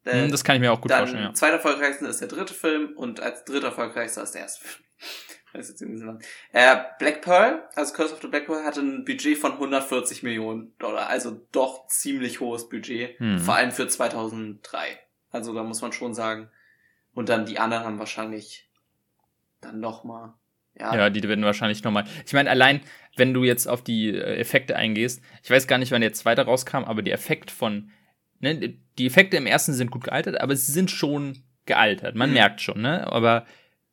Der, hm, das kann ich mir auch gut dann vorstellen, ja. Zweiter erfolgreichster ist der dritte Film und als dritter erfolgreichster ist der erste Film. Äh, Black Pearl, also Curse of the Black Pearl, hatte ein Budget von 140 Millionen Dollar, also doch ziemlich hohes Budget, hm. vor allem für 2003. Also da muss man schon sagen. Und dann die anderen haben wahrscheinlich dann nochmal. Ja. ja, die werden wahrscheinlich nochmal. Ich meine, allein, wenn du jetzt auf die äh, Effekte eingehst, ich weiß gar nicht, wann der zweite rauskam, aber die Effekt von, ne, die Effekte im ersten sind gut gealtert, aber sie sind schon gealtert. Man mhm. merkt schon, ne? Aber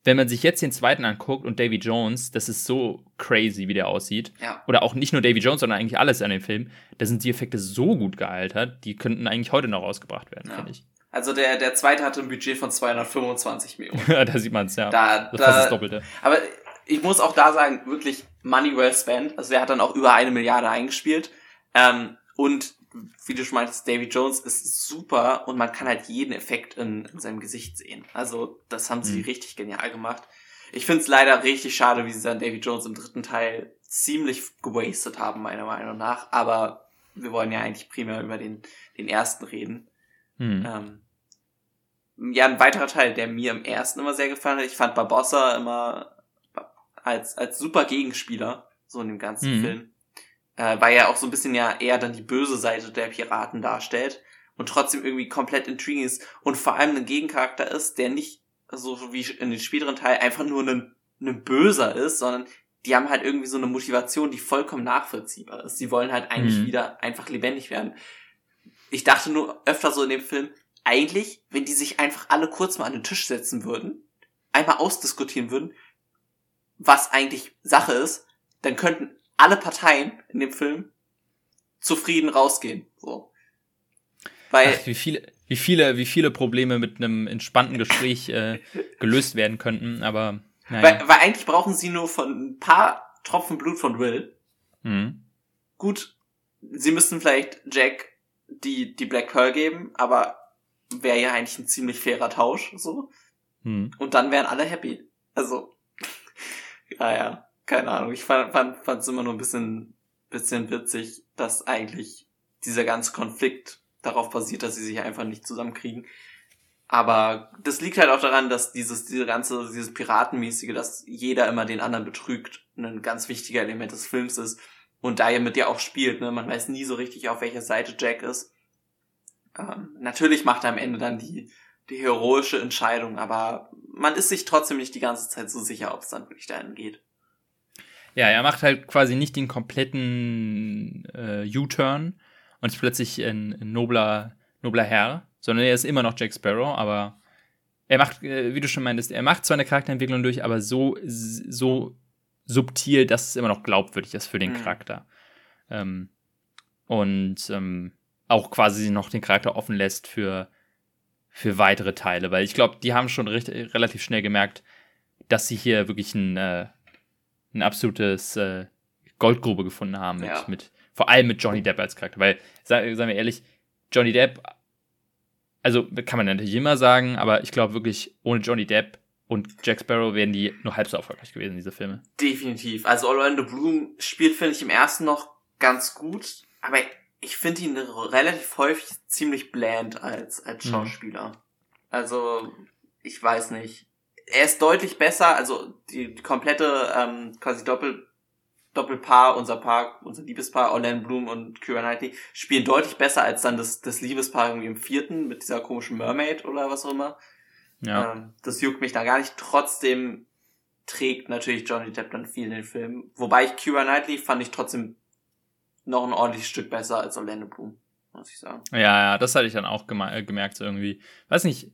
wenn man sich jetzt den zweiten anguckt und Davy Jones, das ist so crazy, wie der aussieht. Ja. Oder auch nicht nur Davy Jones, sondern eigentlich alles an dem Film. Da sind die Effekte so gut gealtert, die könnten eigentlich heute noch rausgebracht werden, ja. finde ich. Also der, der zweite hatte ein Budget von 225 Millionen. Da sieht man es, ja. Da, das da, ist das Doppelte. Aber ich muss auch da sagen, wirklich money well spent. Also der hat dann auch über eine Milliarde eingespielt. Ähm, und wie du schon meintest, Davy Jones ist super und man kann halt jeden Effekt in, in seinem Gesicht sehen. Also das haben sie mhm. richtig genial gemacht. Ich finde es leider richtig schade, wie sie dann Davy Jones im dritten Teil ziemlich gewastet haben, meiner Meinung nach. Aber wir wollen ja eigentlich primär über den, den ersten reden. Mhm. Ähm, ja, ein weiterer Teil, der mir im ersten immer sehr gefallen hat, ich fand Barbossa immer als, als super Gegenspieler, so in dem ganzen mhm. Film äh, weil er auch so ein bisschen ja eher dann die böse Seite der Piraten darstellt und trotzdem irgendwie komplett intriguing ist und vor allem ein Gegencharakter ist, der nicht so wie in den späteren Teil einfach nur ein, ein Böser ist, sondern die haben halt irgendwie so eine Motivation, die vollkommen nachvollziehbar ist. Sie wollen halt eigentlich mhm. wieder einfach lebendig werden. Ich dachte nur öfter so in dem Film, eigentlich, wenn die sich einfach alle kurz mal an den Tisch setzen würden, einmal ausdiskutieren würden, was eigentlich Sache ist, dann könnten alle Parteien in dem Film zufrieden rausgehen. So. Weil Ach, wie viele, wie viele, wie viele Probleme mit einem entspannten Gespräch äh, gelöst werden könnten, aber naja. weil, weil eigentlich brauchen sie nur von ein paar Tropfen Blut von Will. Mhm. Gut, sie müssten vielleicht Jack die die Black Pearl geben, aber wäre ja eigentlich ein ziemlich fairer Tausch so. Mhm. Und dann wären alle happy. Also, ja, ja. keine Ahnung, ich fand es fand, immer nur ein bisschen, bisschen witzig, dass eigentlich dieser ganze Konflikt darauf basiert, dass sie sich einfach nicht zusammenkriegen. Aber das liegt halt auch daran, dass dieses, diese ganze, dieses Piratenmäßige, dass jeder immer den anderen betrügt, ein ganz wichtiger Element des Films ist. Und da er mit dir auch spielt, ne, man weiß nie so richtig, auf welcher Seite Jack ist. Ähm, natürlich macht er am Ende dann die, die heroische Entscheidung, aber man ist sich trotzdem nicht die ganze Zeit so sicher, ob es dann wirklich dahin geht. Ja, er macht halt quasi nicht den kompletten äh, U-Turn und ist plötzlich ein, ein nobler, nobler Herr, sondern er ist immer noch Jack Sparrow, aber er macht, äh, wie du schon meintest, er macht zwar eine Charakterentwicklung durch, aber so, so subtil, dass es immer noch glaubwürdig ist für den mhm. Charakter. Ähm, und ähm, auch quasi noch den Charakter offen lässt für, für weitere Teile, weil ich glaube, die haben schon recht, relativ schnell gemerkt, dass sie hier wirklich ein, äh, ein absolutes äh, Goldgrube gefunden haben mit, ja. mit, vor allem mit Johnny Depp als Charakter, weil, sagen wir ehrlich, Johnny Depp, also kann man natürlich immer sagen, aber ich glaube wirklich, ohne Johnny Depp und Jack Sparrow wären die nur halb so erfolgreich gewesen, diese Filme. Definitiv. Also Orlando Bloom spielt, finde ich, im ersten noch ganz gut, aber ich finde ihn relativ häufig ziemlich bland als, als mhm. Schauspieler. Mhm. Also, ich weiß nicht. Er ist deutlich besser, also die, die komplette ähm, quasi Doppel, Doppelpaar, unser Paar, unser Liebespaar, Orlando Bloom und Kira Knightley, spielen deutlich besser als dann das, das Liebespaar irgendwie im vierten mit dieser komischen Mermaid oder was auch immer. Ja. Ähm, das juckt mich da gar nicht. Trotzdem trägt natürlich Johnny Depp dann viel in den Film. Wobei ich Kira Knightley fand ich trotzdem noch ein ordentliches Stück besser als Orlando Bloom, muss ich sagen. Ja, ja, das hatte ich dann auch äh, gemerkt irgendwie. Weiß nicht,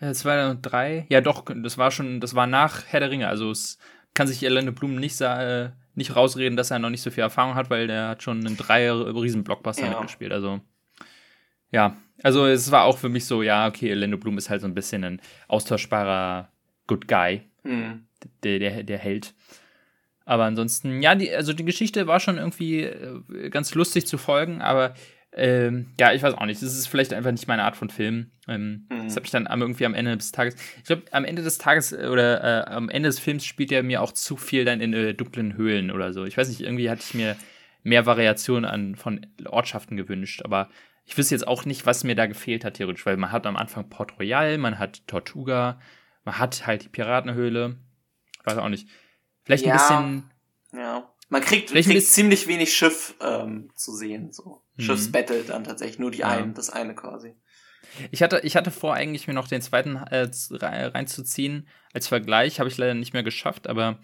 2003, äh, ja doch, das war schon, das war nach Herr der Ringe, also es kann sich Orlando Bloom nicht, äh, nicht rausreden, dass er noch nicht so viel Erfahrung hat, weil der hat schon einen drei riesen Blockbuster ja. mitgespielt, also ja, also es war auch für mich so, ja, okay, Orlando Bloom ist halt so ein bisschen ein austauschbarer Good Guy, mhm. der, der, der Held. Aber ansonsten, ja, die, also die Geschichte war schon irgendwie äh, ganz lustig zu folgen, aber ähm, ja, ich weiß auch nicht. Das ist vielleicht einfach nicht meine Art von Film. Ähm, mhm. Das habe ich dann irgendwie am Ende des Tages. Ich glaube, am Ende des Tages äh, oder äh, am Ende des Films spielt er mir auch zu viel dann in äh, dunklen Höhlen oder so. Ich weiß nicht, irgendwie hatte ich mir mehr Variationen an von Ortschaften gewünscht, aber ich wüsste jetzt auch nicht, was mir da gefehlt hat, theoretisch, weil man hat am Anfang Port Royal, man hat Tortuga, man hat halt die Piratenhöhle. Ich weiß auch nicht. Vielleicht ja, ein bisschen. Ja. Man kriegt, kriegt ziemlich wenig Schiff ähm, zu sehen. So. Mhm. Schiffsbattle dann tatsächlich. Nur die ja. einen, das eine quasi. Ich hatte, ich hatte vor, eigentlich mir noch den zweiten äh, reinzuziehen. Als Vergleich habe ich leider nicht mehr geschafft, aber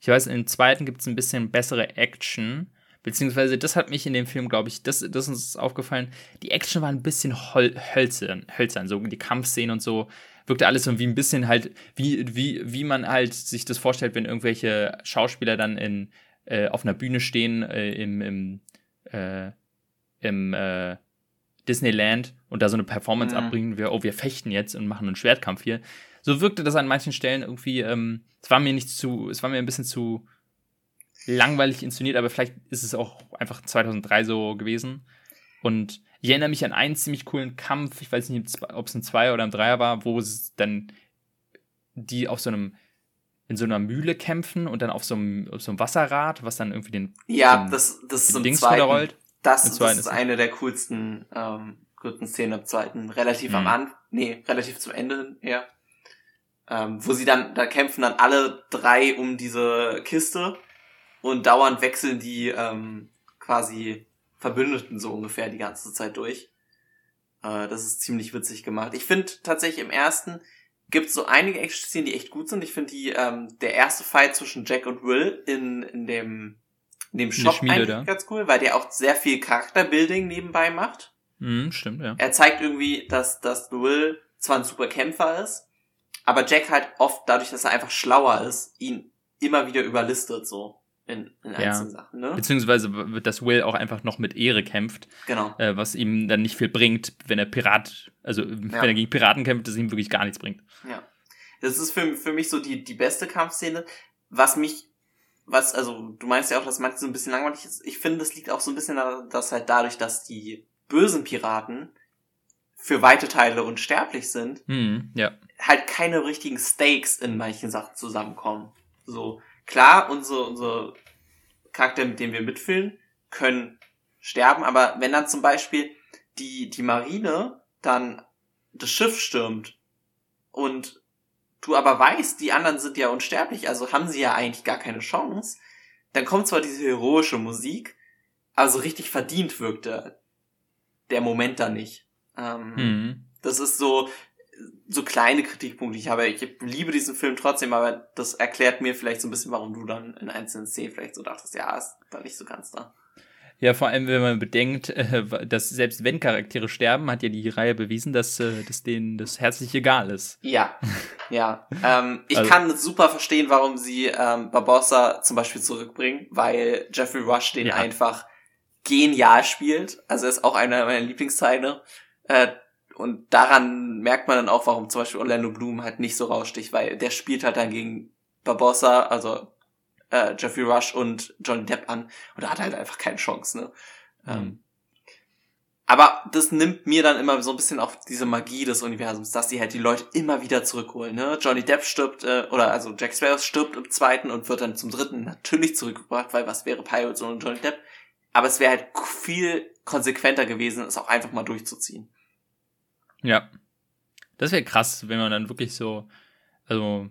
ich weiß, im zweiten gibt es ein bisschen bessere Action. Beziehungsweise, das hat mich in dem Film, glaube ich, das, das ist uns aufgefallen. Die Action war ein bisschen hol hölzern, hölzern, so die Kampfszenen und so wirkte alles so wie ein bisschen halt, wie, wie, wie man halt sich das vorstellt, wenn irgendwelche Schauspieler dann in, äh, auf einer Bühne stehen äh, im, im, äh, im äh, Disneyland und da so eine Performance mhm. abbringen, wir, oh, wir fechten jetzt und machen einen Schwertkampf hier. So wirkte das an manchen Stellen irgendwie, ähm, es war mir nicht zu, es war mir ein bisschen zu langweilig inszeniert, aber vielleicht ist es auch einfach 2003 so gewesen. Und ich erinnere mich an einen ziemlich coolen Kampf, ich weiß nicht, ob es ein Zweier oder ein Dreier war, wo es dann die auf so einem in so einer Mühle kämpfen und dann auf so einem, auf so einem Wasserrad, was dann irgendwie den ja, den, das das ist im Dings zweiten, rollt. Das, das ist eine der coolsten ähm, guten Szenen im zweiten, relativ mhm. am Anfang, nee, relativ zum Ende eher, ähm, wo sie dann da kämpfen dann alle drei um diese Kiste und dauernd wechseln die ähm, quasi Verbündeten so ungefähr die ganze Zeit durch. Äh, das ist ziemlich witzig gemacht. Ich finde tatsächlich im ersten gibt so einige Action-Szenen, die echt gut sind. Ich finde die ähm, der erste Fight zwischen Jack und Will in, in dem in dem Shop Schmiede, eigentlich da. ganz cool, weil der auch sehr viel Charakterbuilding nebenbei macht. Mhm, stimmt, ja. Er zeigt irgendwie, dass, dass Will zwar ein super Kämpfer ist, aber Jack halt oft dadurch, dass er einfach schlauer ist, ihn immer wieder überlistet so in, in einzelnen ja. Sachen. Ne? Beziehungsweise wird das Will auch einfach noch mit Ehre kämpft. Genau. Äh, was ihm dann nicht viel bringt, wenn er Pirat, also ja. wenn er gegen Piraten kämpft, das ihm wirklich gar nichts bringt. Ja. Das ist für, für mich so die, die beste Kampfszene. Was mich, was, also du meinst ja auch, dass manches so ein bisschen langweilig ist. Ich finde, das liegt auch so ein bisschen daran, dass halt dadurch, dass die bösen Piraten für weite Teile unsterblich sind, hm, ja. halt keine richtigen Stakes in manchen Sachen zusammenkommen. So, klar, unsere, unsere Charakter, mit denen wir mitfühlen, können sterben, aber wenn dann zum Beispiel die, die Marine dann das Schiff stürmt und du aber weißt, die anderen sind ja unsterblich, also haben sie ja eigentlich gar keine Chance, dann kommt zwar diese heroische Musik, aber so richtig verdient wirkte der Moment da nicht. Ähm, mhm. Das ist so, so kleine Kritikpunkte, ich habe. Ich liebe diesen Film trotzdem, aber das erklärt mir vielleicht so ein bisschen, warum du dann in einzelnen Szenen vielleicht so dachtest, ja, ist da nicht so ganz da. Ja, vor allem, wenn man bedenkt, äh, dass selbst wenn Charaktere sterben, hat ja die Reihe bewiesen, dass, äh, dass denen das herzlich egal ist. Ja, ja. ähm, ich also, kann super verstehen, warum sie ähm, Barbossa zum Beispiel zurückbringen, weil Jeffrey Rush den ja. einfach genial spielt. Also er ist auch einer meiner Lieblingsteile. Äh, und daran merkt man dann auch, warum zum Beispiel Orlando Bloom halt nicht so raussticht, weil der spielt halt dann gegen Barbossa, also äh, Jeffrey Rush und Johnny Depp an und da hat halt einfach keine Chance, ne? Mhm. Ähm, aber das nimmt mir dann immer so ein bisschen auch diese Magie des Universums, dass die halt die Leute immer wieder zurückholen. Ne? Johnny Depp stirbt, äh, oder also Jack Sparrow stirbt im zweiten und wird dann zum dritten natürlich zurückgebracht, weil was wäre Pirates ohne Johnny Depp? Aber es wäre halt viel konsequenter gewesen, es auch einfach mal durchzuziehen. Ja. Das wäre krass, wenn man dann wirklich so, also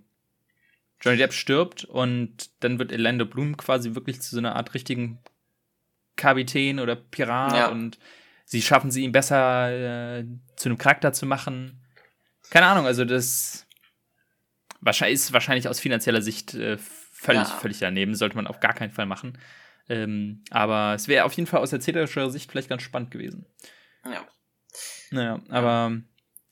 Johnny Depp stirbt und dann wird Orlando Bloom quasi wirklich zu so einer Art richtigen Kapitän oder Pirat ja. und sie schaffen sie ihn besser äh, zu einem Charakter zu machen. Keine Ahnung, also das wahrscheinlich ist wahrscheinlich aus finanzieller Sicht äh, völlig, ja. völlig daneben, sollte man auf gar keinen Fall machen. Ähm, aber es wäre auf jeden Fall aus erzählerischer Sicht vielleicht ganz spannend gewesen. Ja. Naja, aber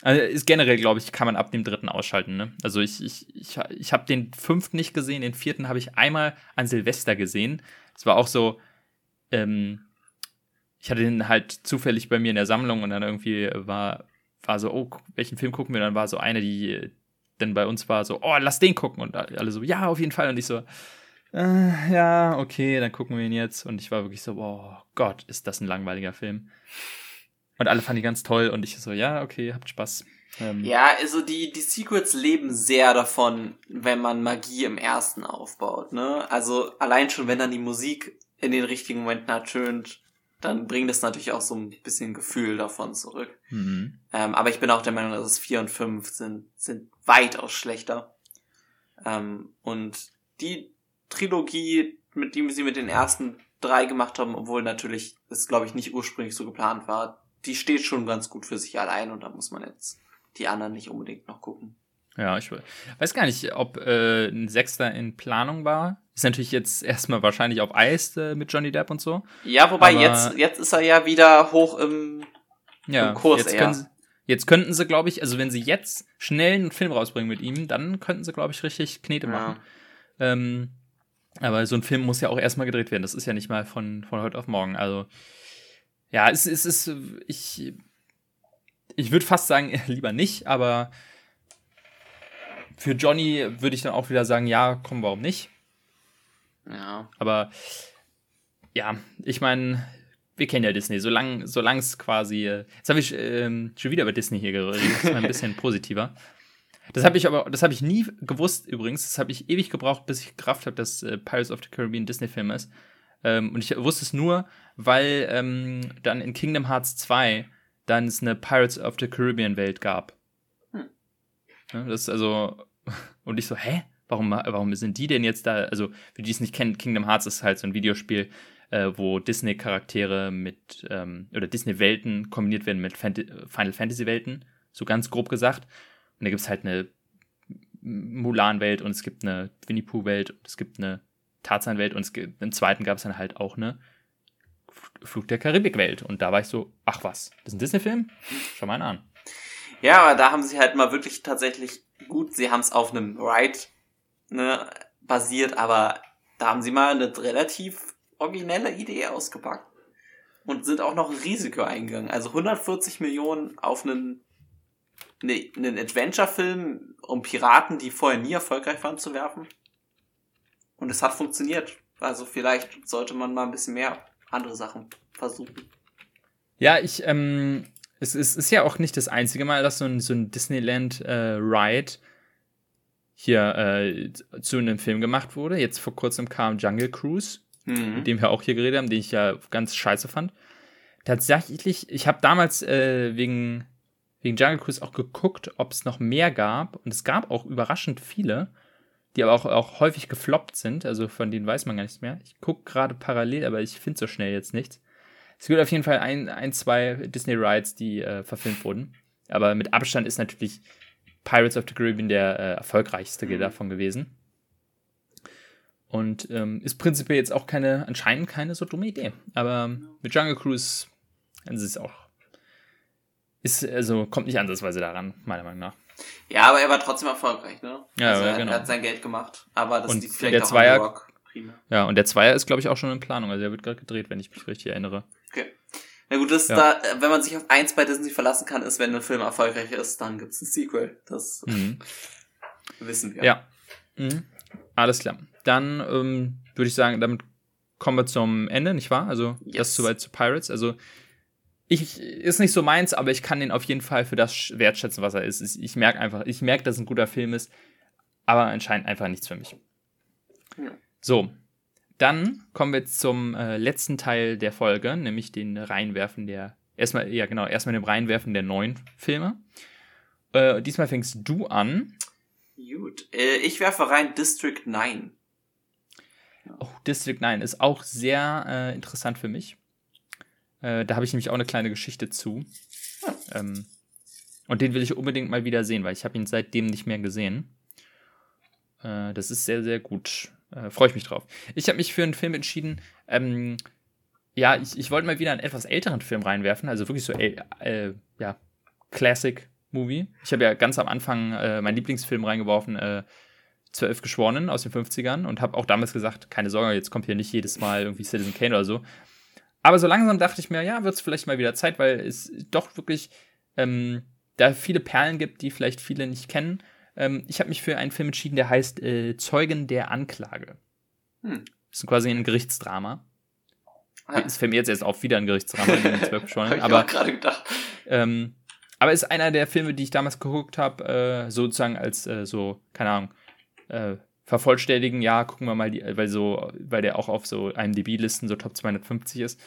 also ist generell, glaube ich, kann man ab dem dritten ausschalten. Ne? Also ich, ich, ich, ich habe den fünften nicht gesehen, den vierten habe ich einmal an Silvester gesehen. Es war auch so, ähm, ich hatte den halt zufällig bei mir in der Sammlung und dann irgendwie war, war so, oh, welchen Film gucken wir? Dann war so eine, die dann bei uns war so, oh, lass den gucken. Und alle so, ja, auf jeden Fall. Und ich so, äh, ja, okay, dann gucken wir ihn jetzt. Und ich war wirklich so, oh Gott, ist das ein langweiliger Film. Und alle fanden die ganz toll und ich so, ja, okay, habt Spaß. Ähm, ja, also die, die Secrets leben sehr davon, wenn man Magie im ersten aufbaut, ne? Also allein schon, wenn dann die Musik in den richtigen Momenten ertönt, dann bringt es natürlich auch so ein bisschen Gefühl davon zurück. Mhm. Ähm, aber ich bin auch der Meinung, dass es vier und fünf sind, sind weitaus schlechter. Ähm, und die Trilogie, mit dem sie mit den ersten drei gemacht haben, obwohl natürlich es, glaube ich, nicht ursprünglich so geplant war, die steht schon ganz gut für sich allein und da muss man jetzt die anderen nicht unbedingt noch gucken. Ja, ich weiß gar nicht, ob äh, ein Sechster in Planung war. Ist natürlich jetzt erstmal wahrscheinlich auf Eis äh, mit Johnny Depp und so. Ja, wobei jetzt, jetzt ist er ja wieder hoch im, ja, im Kurs jetzt, können sie, jetzt könnten sie, glaube ich, also wenn sie jetzt schnell einen Film rausbringen mit ihm, dann könnten sie, glaube ich, richtig Knete machen. Ja. Ähm, aber so ein Film muss ja auch erstmal gedreht werden. Das ist ja nicht mal von, von heute auf morgen. Also ja, es, es ist, ich, ich würde fast sagen, lieber nicht, aber für Johnny würde ich dann auch wieder sagen, ja, komm, warum nicht? Ja. Aber ja, ich meine, wir kennen ja Disney, solange es quasi. Jetzt habe ich ähm, schon wieder über Disney hier geredet, das ist ein bisschen positiver. Das habe ich aber, das habe ich nie gewusst übrigens. Das habe ich ewig gebraucht, bis ich gerafft habe, dass äh, Pirates of the Caribbean Disney-Film ist. Ähm, und ich wusste es nur, weil ähm, dann in Kingdom Hearts 2 dann es eine Pirates of the Caribbean Welt gab. Hm. Ja, das ist also, und ich so, hä? Warum, warum sind die denn jetzt da? Also, für die es nicht kennen, Kingdom Hearts ist halt so ein Videospiel, äh, wo Disney-Charaktere mit, ähm, oder Disney-Welten kombiniert werden mit Fant Final Fantasy-Welten, so ganz grob gesagt. Und da gibt es halt eine Mulan-Welt und es gibt eine Winnie Pooh-Welt und es gibt eine Tarzan-Welt und es, im zweiten gab es dann halt auch eine Flug der Karibik-Welt. Und da war ich so, ach was, das ist ein Disney-Film? Schau mal an. Ja, aber da haben sie halt mal wirklich tatsächlich gut, sie haben es auf einem Ride ne, basiert, aber da haben sie mal eine relativ originelle Idee ausgepackt und sind auch noch ein Risiko eingegangen. Also 140 Millionen auf einen, ne, einen Adventure-Film, um Piraten, die vorher nie erfolgreich waren, zu werfen. Und es hat funktioniert. Also vielleicht sollte man mal ein bisschen mehr andere Sachen versuchen. Ja, ich, ähm, es, es ist ja auch nicht das einzige Mal, dass so ein, so ein Disneyland äh, Ride hier äh, zu einem Film gemacht wurde. Jetzt vor kurzem kam Jungle Cruise, mhm. mit dem wir auch hier geredet haben, den ich ja ganz scheiße fand. Tatsächlich, ich habe damals äh, wegen, wegen Jungle Cruise auch geguckt, ob es noch mehr gab. Und es gab auch überraschend viele, die aber auch, auch häufig gefloppt sind. Also von denen weiß man gar nichts mehr. Ich gucke gerade parallel, aber ich finde so schnell jetzt nichts. Es gibt auf jeden Fall ein, ein zwei Disney Rides, die äh, verfilmt wurden. Aber mit Abstand ist natürlich Pirates of the Caribbean der äh, erfolgreichste mhm. davon gewesen. Und ähm, ist prinzipiell jetzt auch keine, anscheinend keine so dumme Idee. Aber mit Jungle Cruise ist es auch. Ist, also kommt nicht ansatzweise daran, meiner Meinung nach. Ja, aber er war trotzdem erfolgreich, ne? Ja, also er, genau. er hat sein Geld gemacht. Aber das und liegt vielleicht der auch Zweier, Rock. Ja, und der Zweier ist, glaube ich, auch schon in Planung. Also er wird gerade gedreht, wenn ich mich richtig erinnere. Okay. Na gut, das ja. da, wenn man sich auf eins bei Disney verlassen kann, ist, wenn ein Film erfolgreich ist, dann gibt es ein Sequel. Das mhm. wissen wir. Ja. Mhm. Alles klar. Dann ähm, würde ich sagen, damit kommen wir zum Ende, nicht wahr? Also yes. das soweit zu Pirates. Also ich ist nicht so meins, aber ich kann den auf jeden Fall für das wertschätzen, was er ist. Ich merke einfach, ich merke, dass es ein guter Film ist, aber anscheinend einfach nichts für mich. Ja. So, dann kommen wir zum äh, letzten Teil der Folge, nämlich den Reinwerfen der, erstmal, ja genau, erstmal dem Reinwerfen der neuen Filme. Äh, diesmal fängst du an. Gut, äh, ich werfe rein District 9. Oh, District 9 ist auch sehr äh, interessant für mich. Äh, da habe ich nämlich auch eine kleine Geschichte zu. Ähm, und den will ich unbedingt mal wieder sehen, weil ich habe ihn seitdem nicht mehr gesehen. Äh, das ist sehr, sehr gut. Äh, Freue ich mich drauf. Ich habe mich für einen Film entschieden. Ähm, ja, ich, ich wollte mal wieder einen etwas älteren Film reinwerfen, also wirklich so, äh, ja, Classic Movie. Ich habe ja ganz am Anfang äh, meinen Lieblingsfilm reingeworfen, äh, Zwölf Geschworenen aus den 50ern und habe auch damals gesagt, keine Sorge, jetzt kommt hier nicht jedes Mal irgendwie Citizen Kane oder so. Aber so langsam dachte ich mir, ja, wird es vielleicht mal wieder Zeit, weil es doch wirklich ähm, da viele Perlen gibt, die vielleicht viele nicht kennen. Ähm, ich habe mich für einen Film entschieden, der heißt äh, Zeugen der Anklage. Hm. Das ist quasi ein Gerichtsdrama. Ah. Es fällt mir jetzt erst auf, wieder ein Gerichtsdrama ich aber gerade gedacht. Ähm, aber ist einer der Filme, die ich damals geguckt habe, äh, sozusagen als äh, so, keine Ahnung, äh, vervollständigen, ja, gucken wir mal, die, weil so, weil der auch auf so IMDb-Listen so Top 250 ist.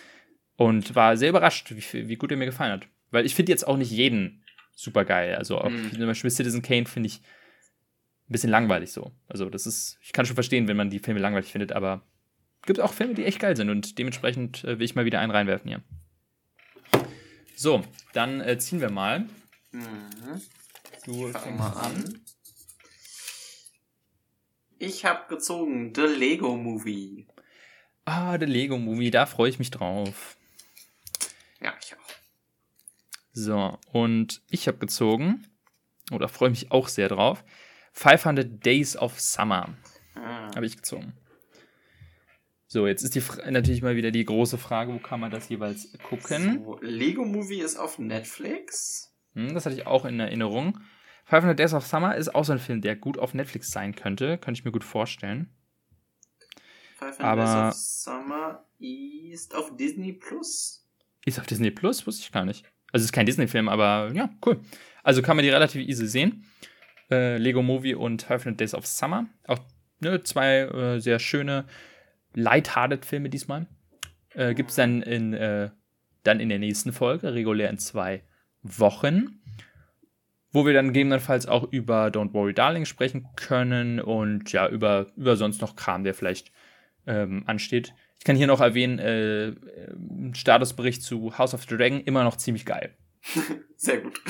Und war sehr überrascht, wie, wie gut er mir gefallen hat. Weil ich finde jetzt auch nicht jeden super geil. Also auch mhm. zum Beispiel Citizen Kane finde ich ein bisschen langweilig so. Also das ist, ich kann schon verstehen, wenn man die Filme langweilig findet, aber es gibt auch Filme, die echt geil sind und dementsprechend äh, will ich mal wieder einen reinwerfen hier. So, dann äh, ziehen wir mal. Mhm. Du fängst mal an. Ich habe gezogen The Lego Movie. Ah, The Lego Movie, da freue ich mich drauf. Ja, ich auch. So, und ich habe gezogen, oder freue mich auch sehr drauf, 500 Days of Summer. Ah. Habe ich gezogen. So, jetzt ist die natürlich mal wieder die große Frage, wo kann man das jeweils gucken? So, Lego Movie ist auf Netflix. Hm, das hatte ich auch in Erinnerung. 500 Days of Summer ist auch so ein Film, der gut auf Netflix sein könnte. Könnte ich mir gut vorstellen. 500 Aber Days of Summer ist auf Disney Plus. Ist auf Disney Plus? Wusste ich gar nicht. Also es ist kein Disney-Film, aber ja, cool. Also kann man die relativ easy sehen äh, Lego Movie und 500 Days of Summer. Auch ne, zwei äh, sehr schöne, lighthearted Filme diesmal. Äh, Gibt es dann in, äh, dann in der nächsten Folge, regulär in zwei Wochen, wo wir dann gegebenenfalls auch über Don't Worry Darling sprechen können und ja, über, über sonst noch Kram, der vielleicht ähm, ansteht. Ich kann hier noch erwähnen, äh, Statusbericht zu House of the Dragon, immer noch ziemlich geil. Sehr gut.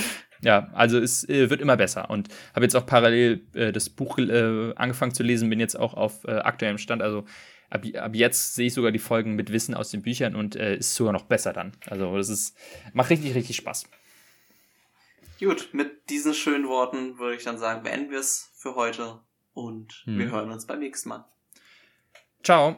Ja, also es äh, wird immer besser und habe jetzt auch parallel äh, das Buch äh, angefangen zu lesen, bin jetzt auch auf äh, aktuellem Stand. Also ab, ab jetzt sehe ich sogar die Folgen mit Wissen aus den Büchern und äh, ist sogar noch besser dann. Also das ist macht richtig richtig Spaß. Gut, mit diesen schönen Worten würde ich dann sagen, beenden wir es für heute und hm. wir hören uns beim nächsten Mal. Ciao.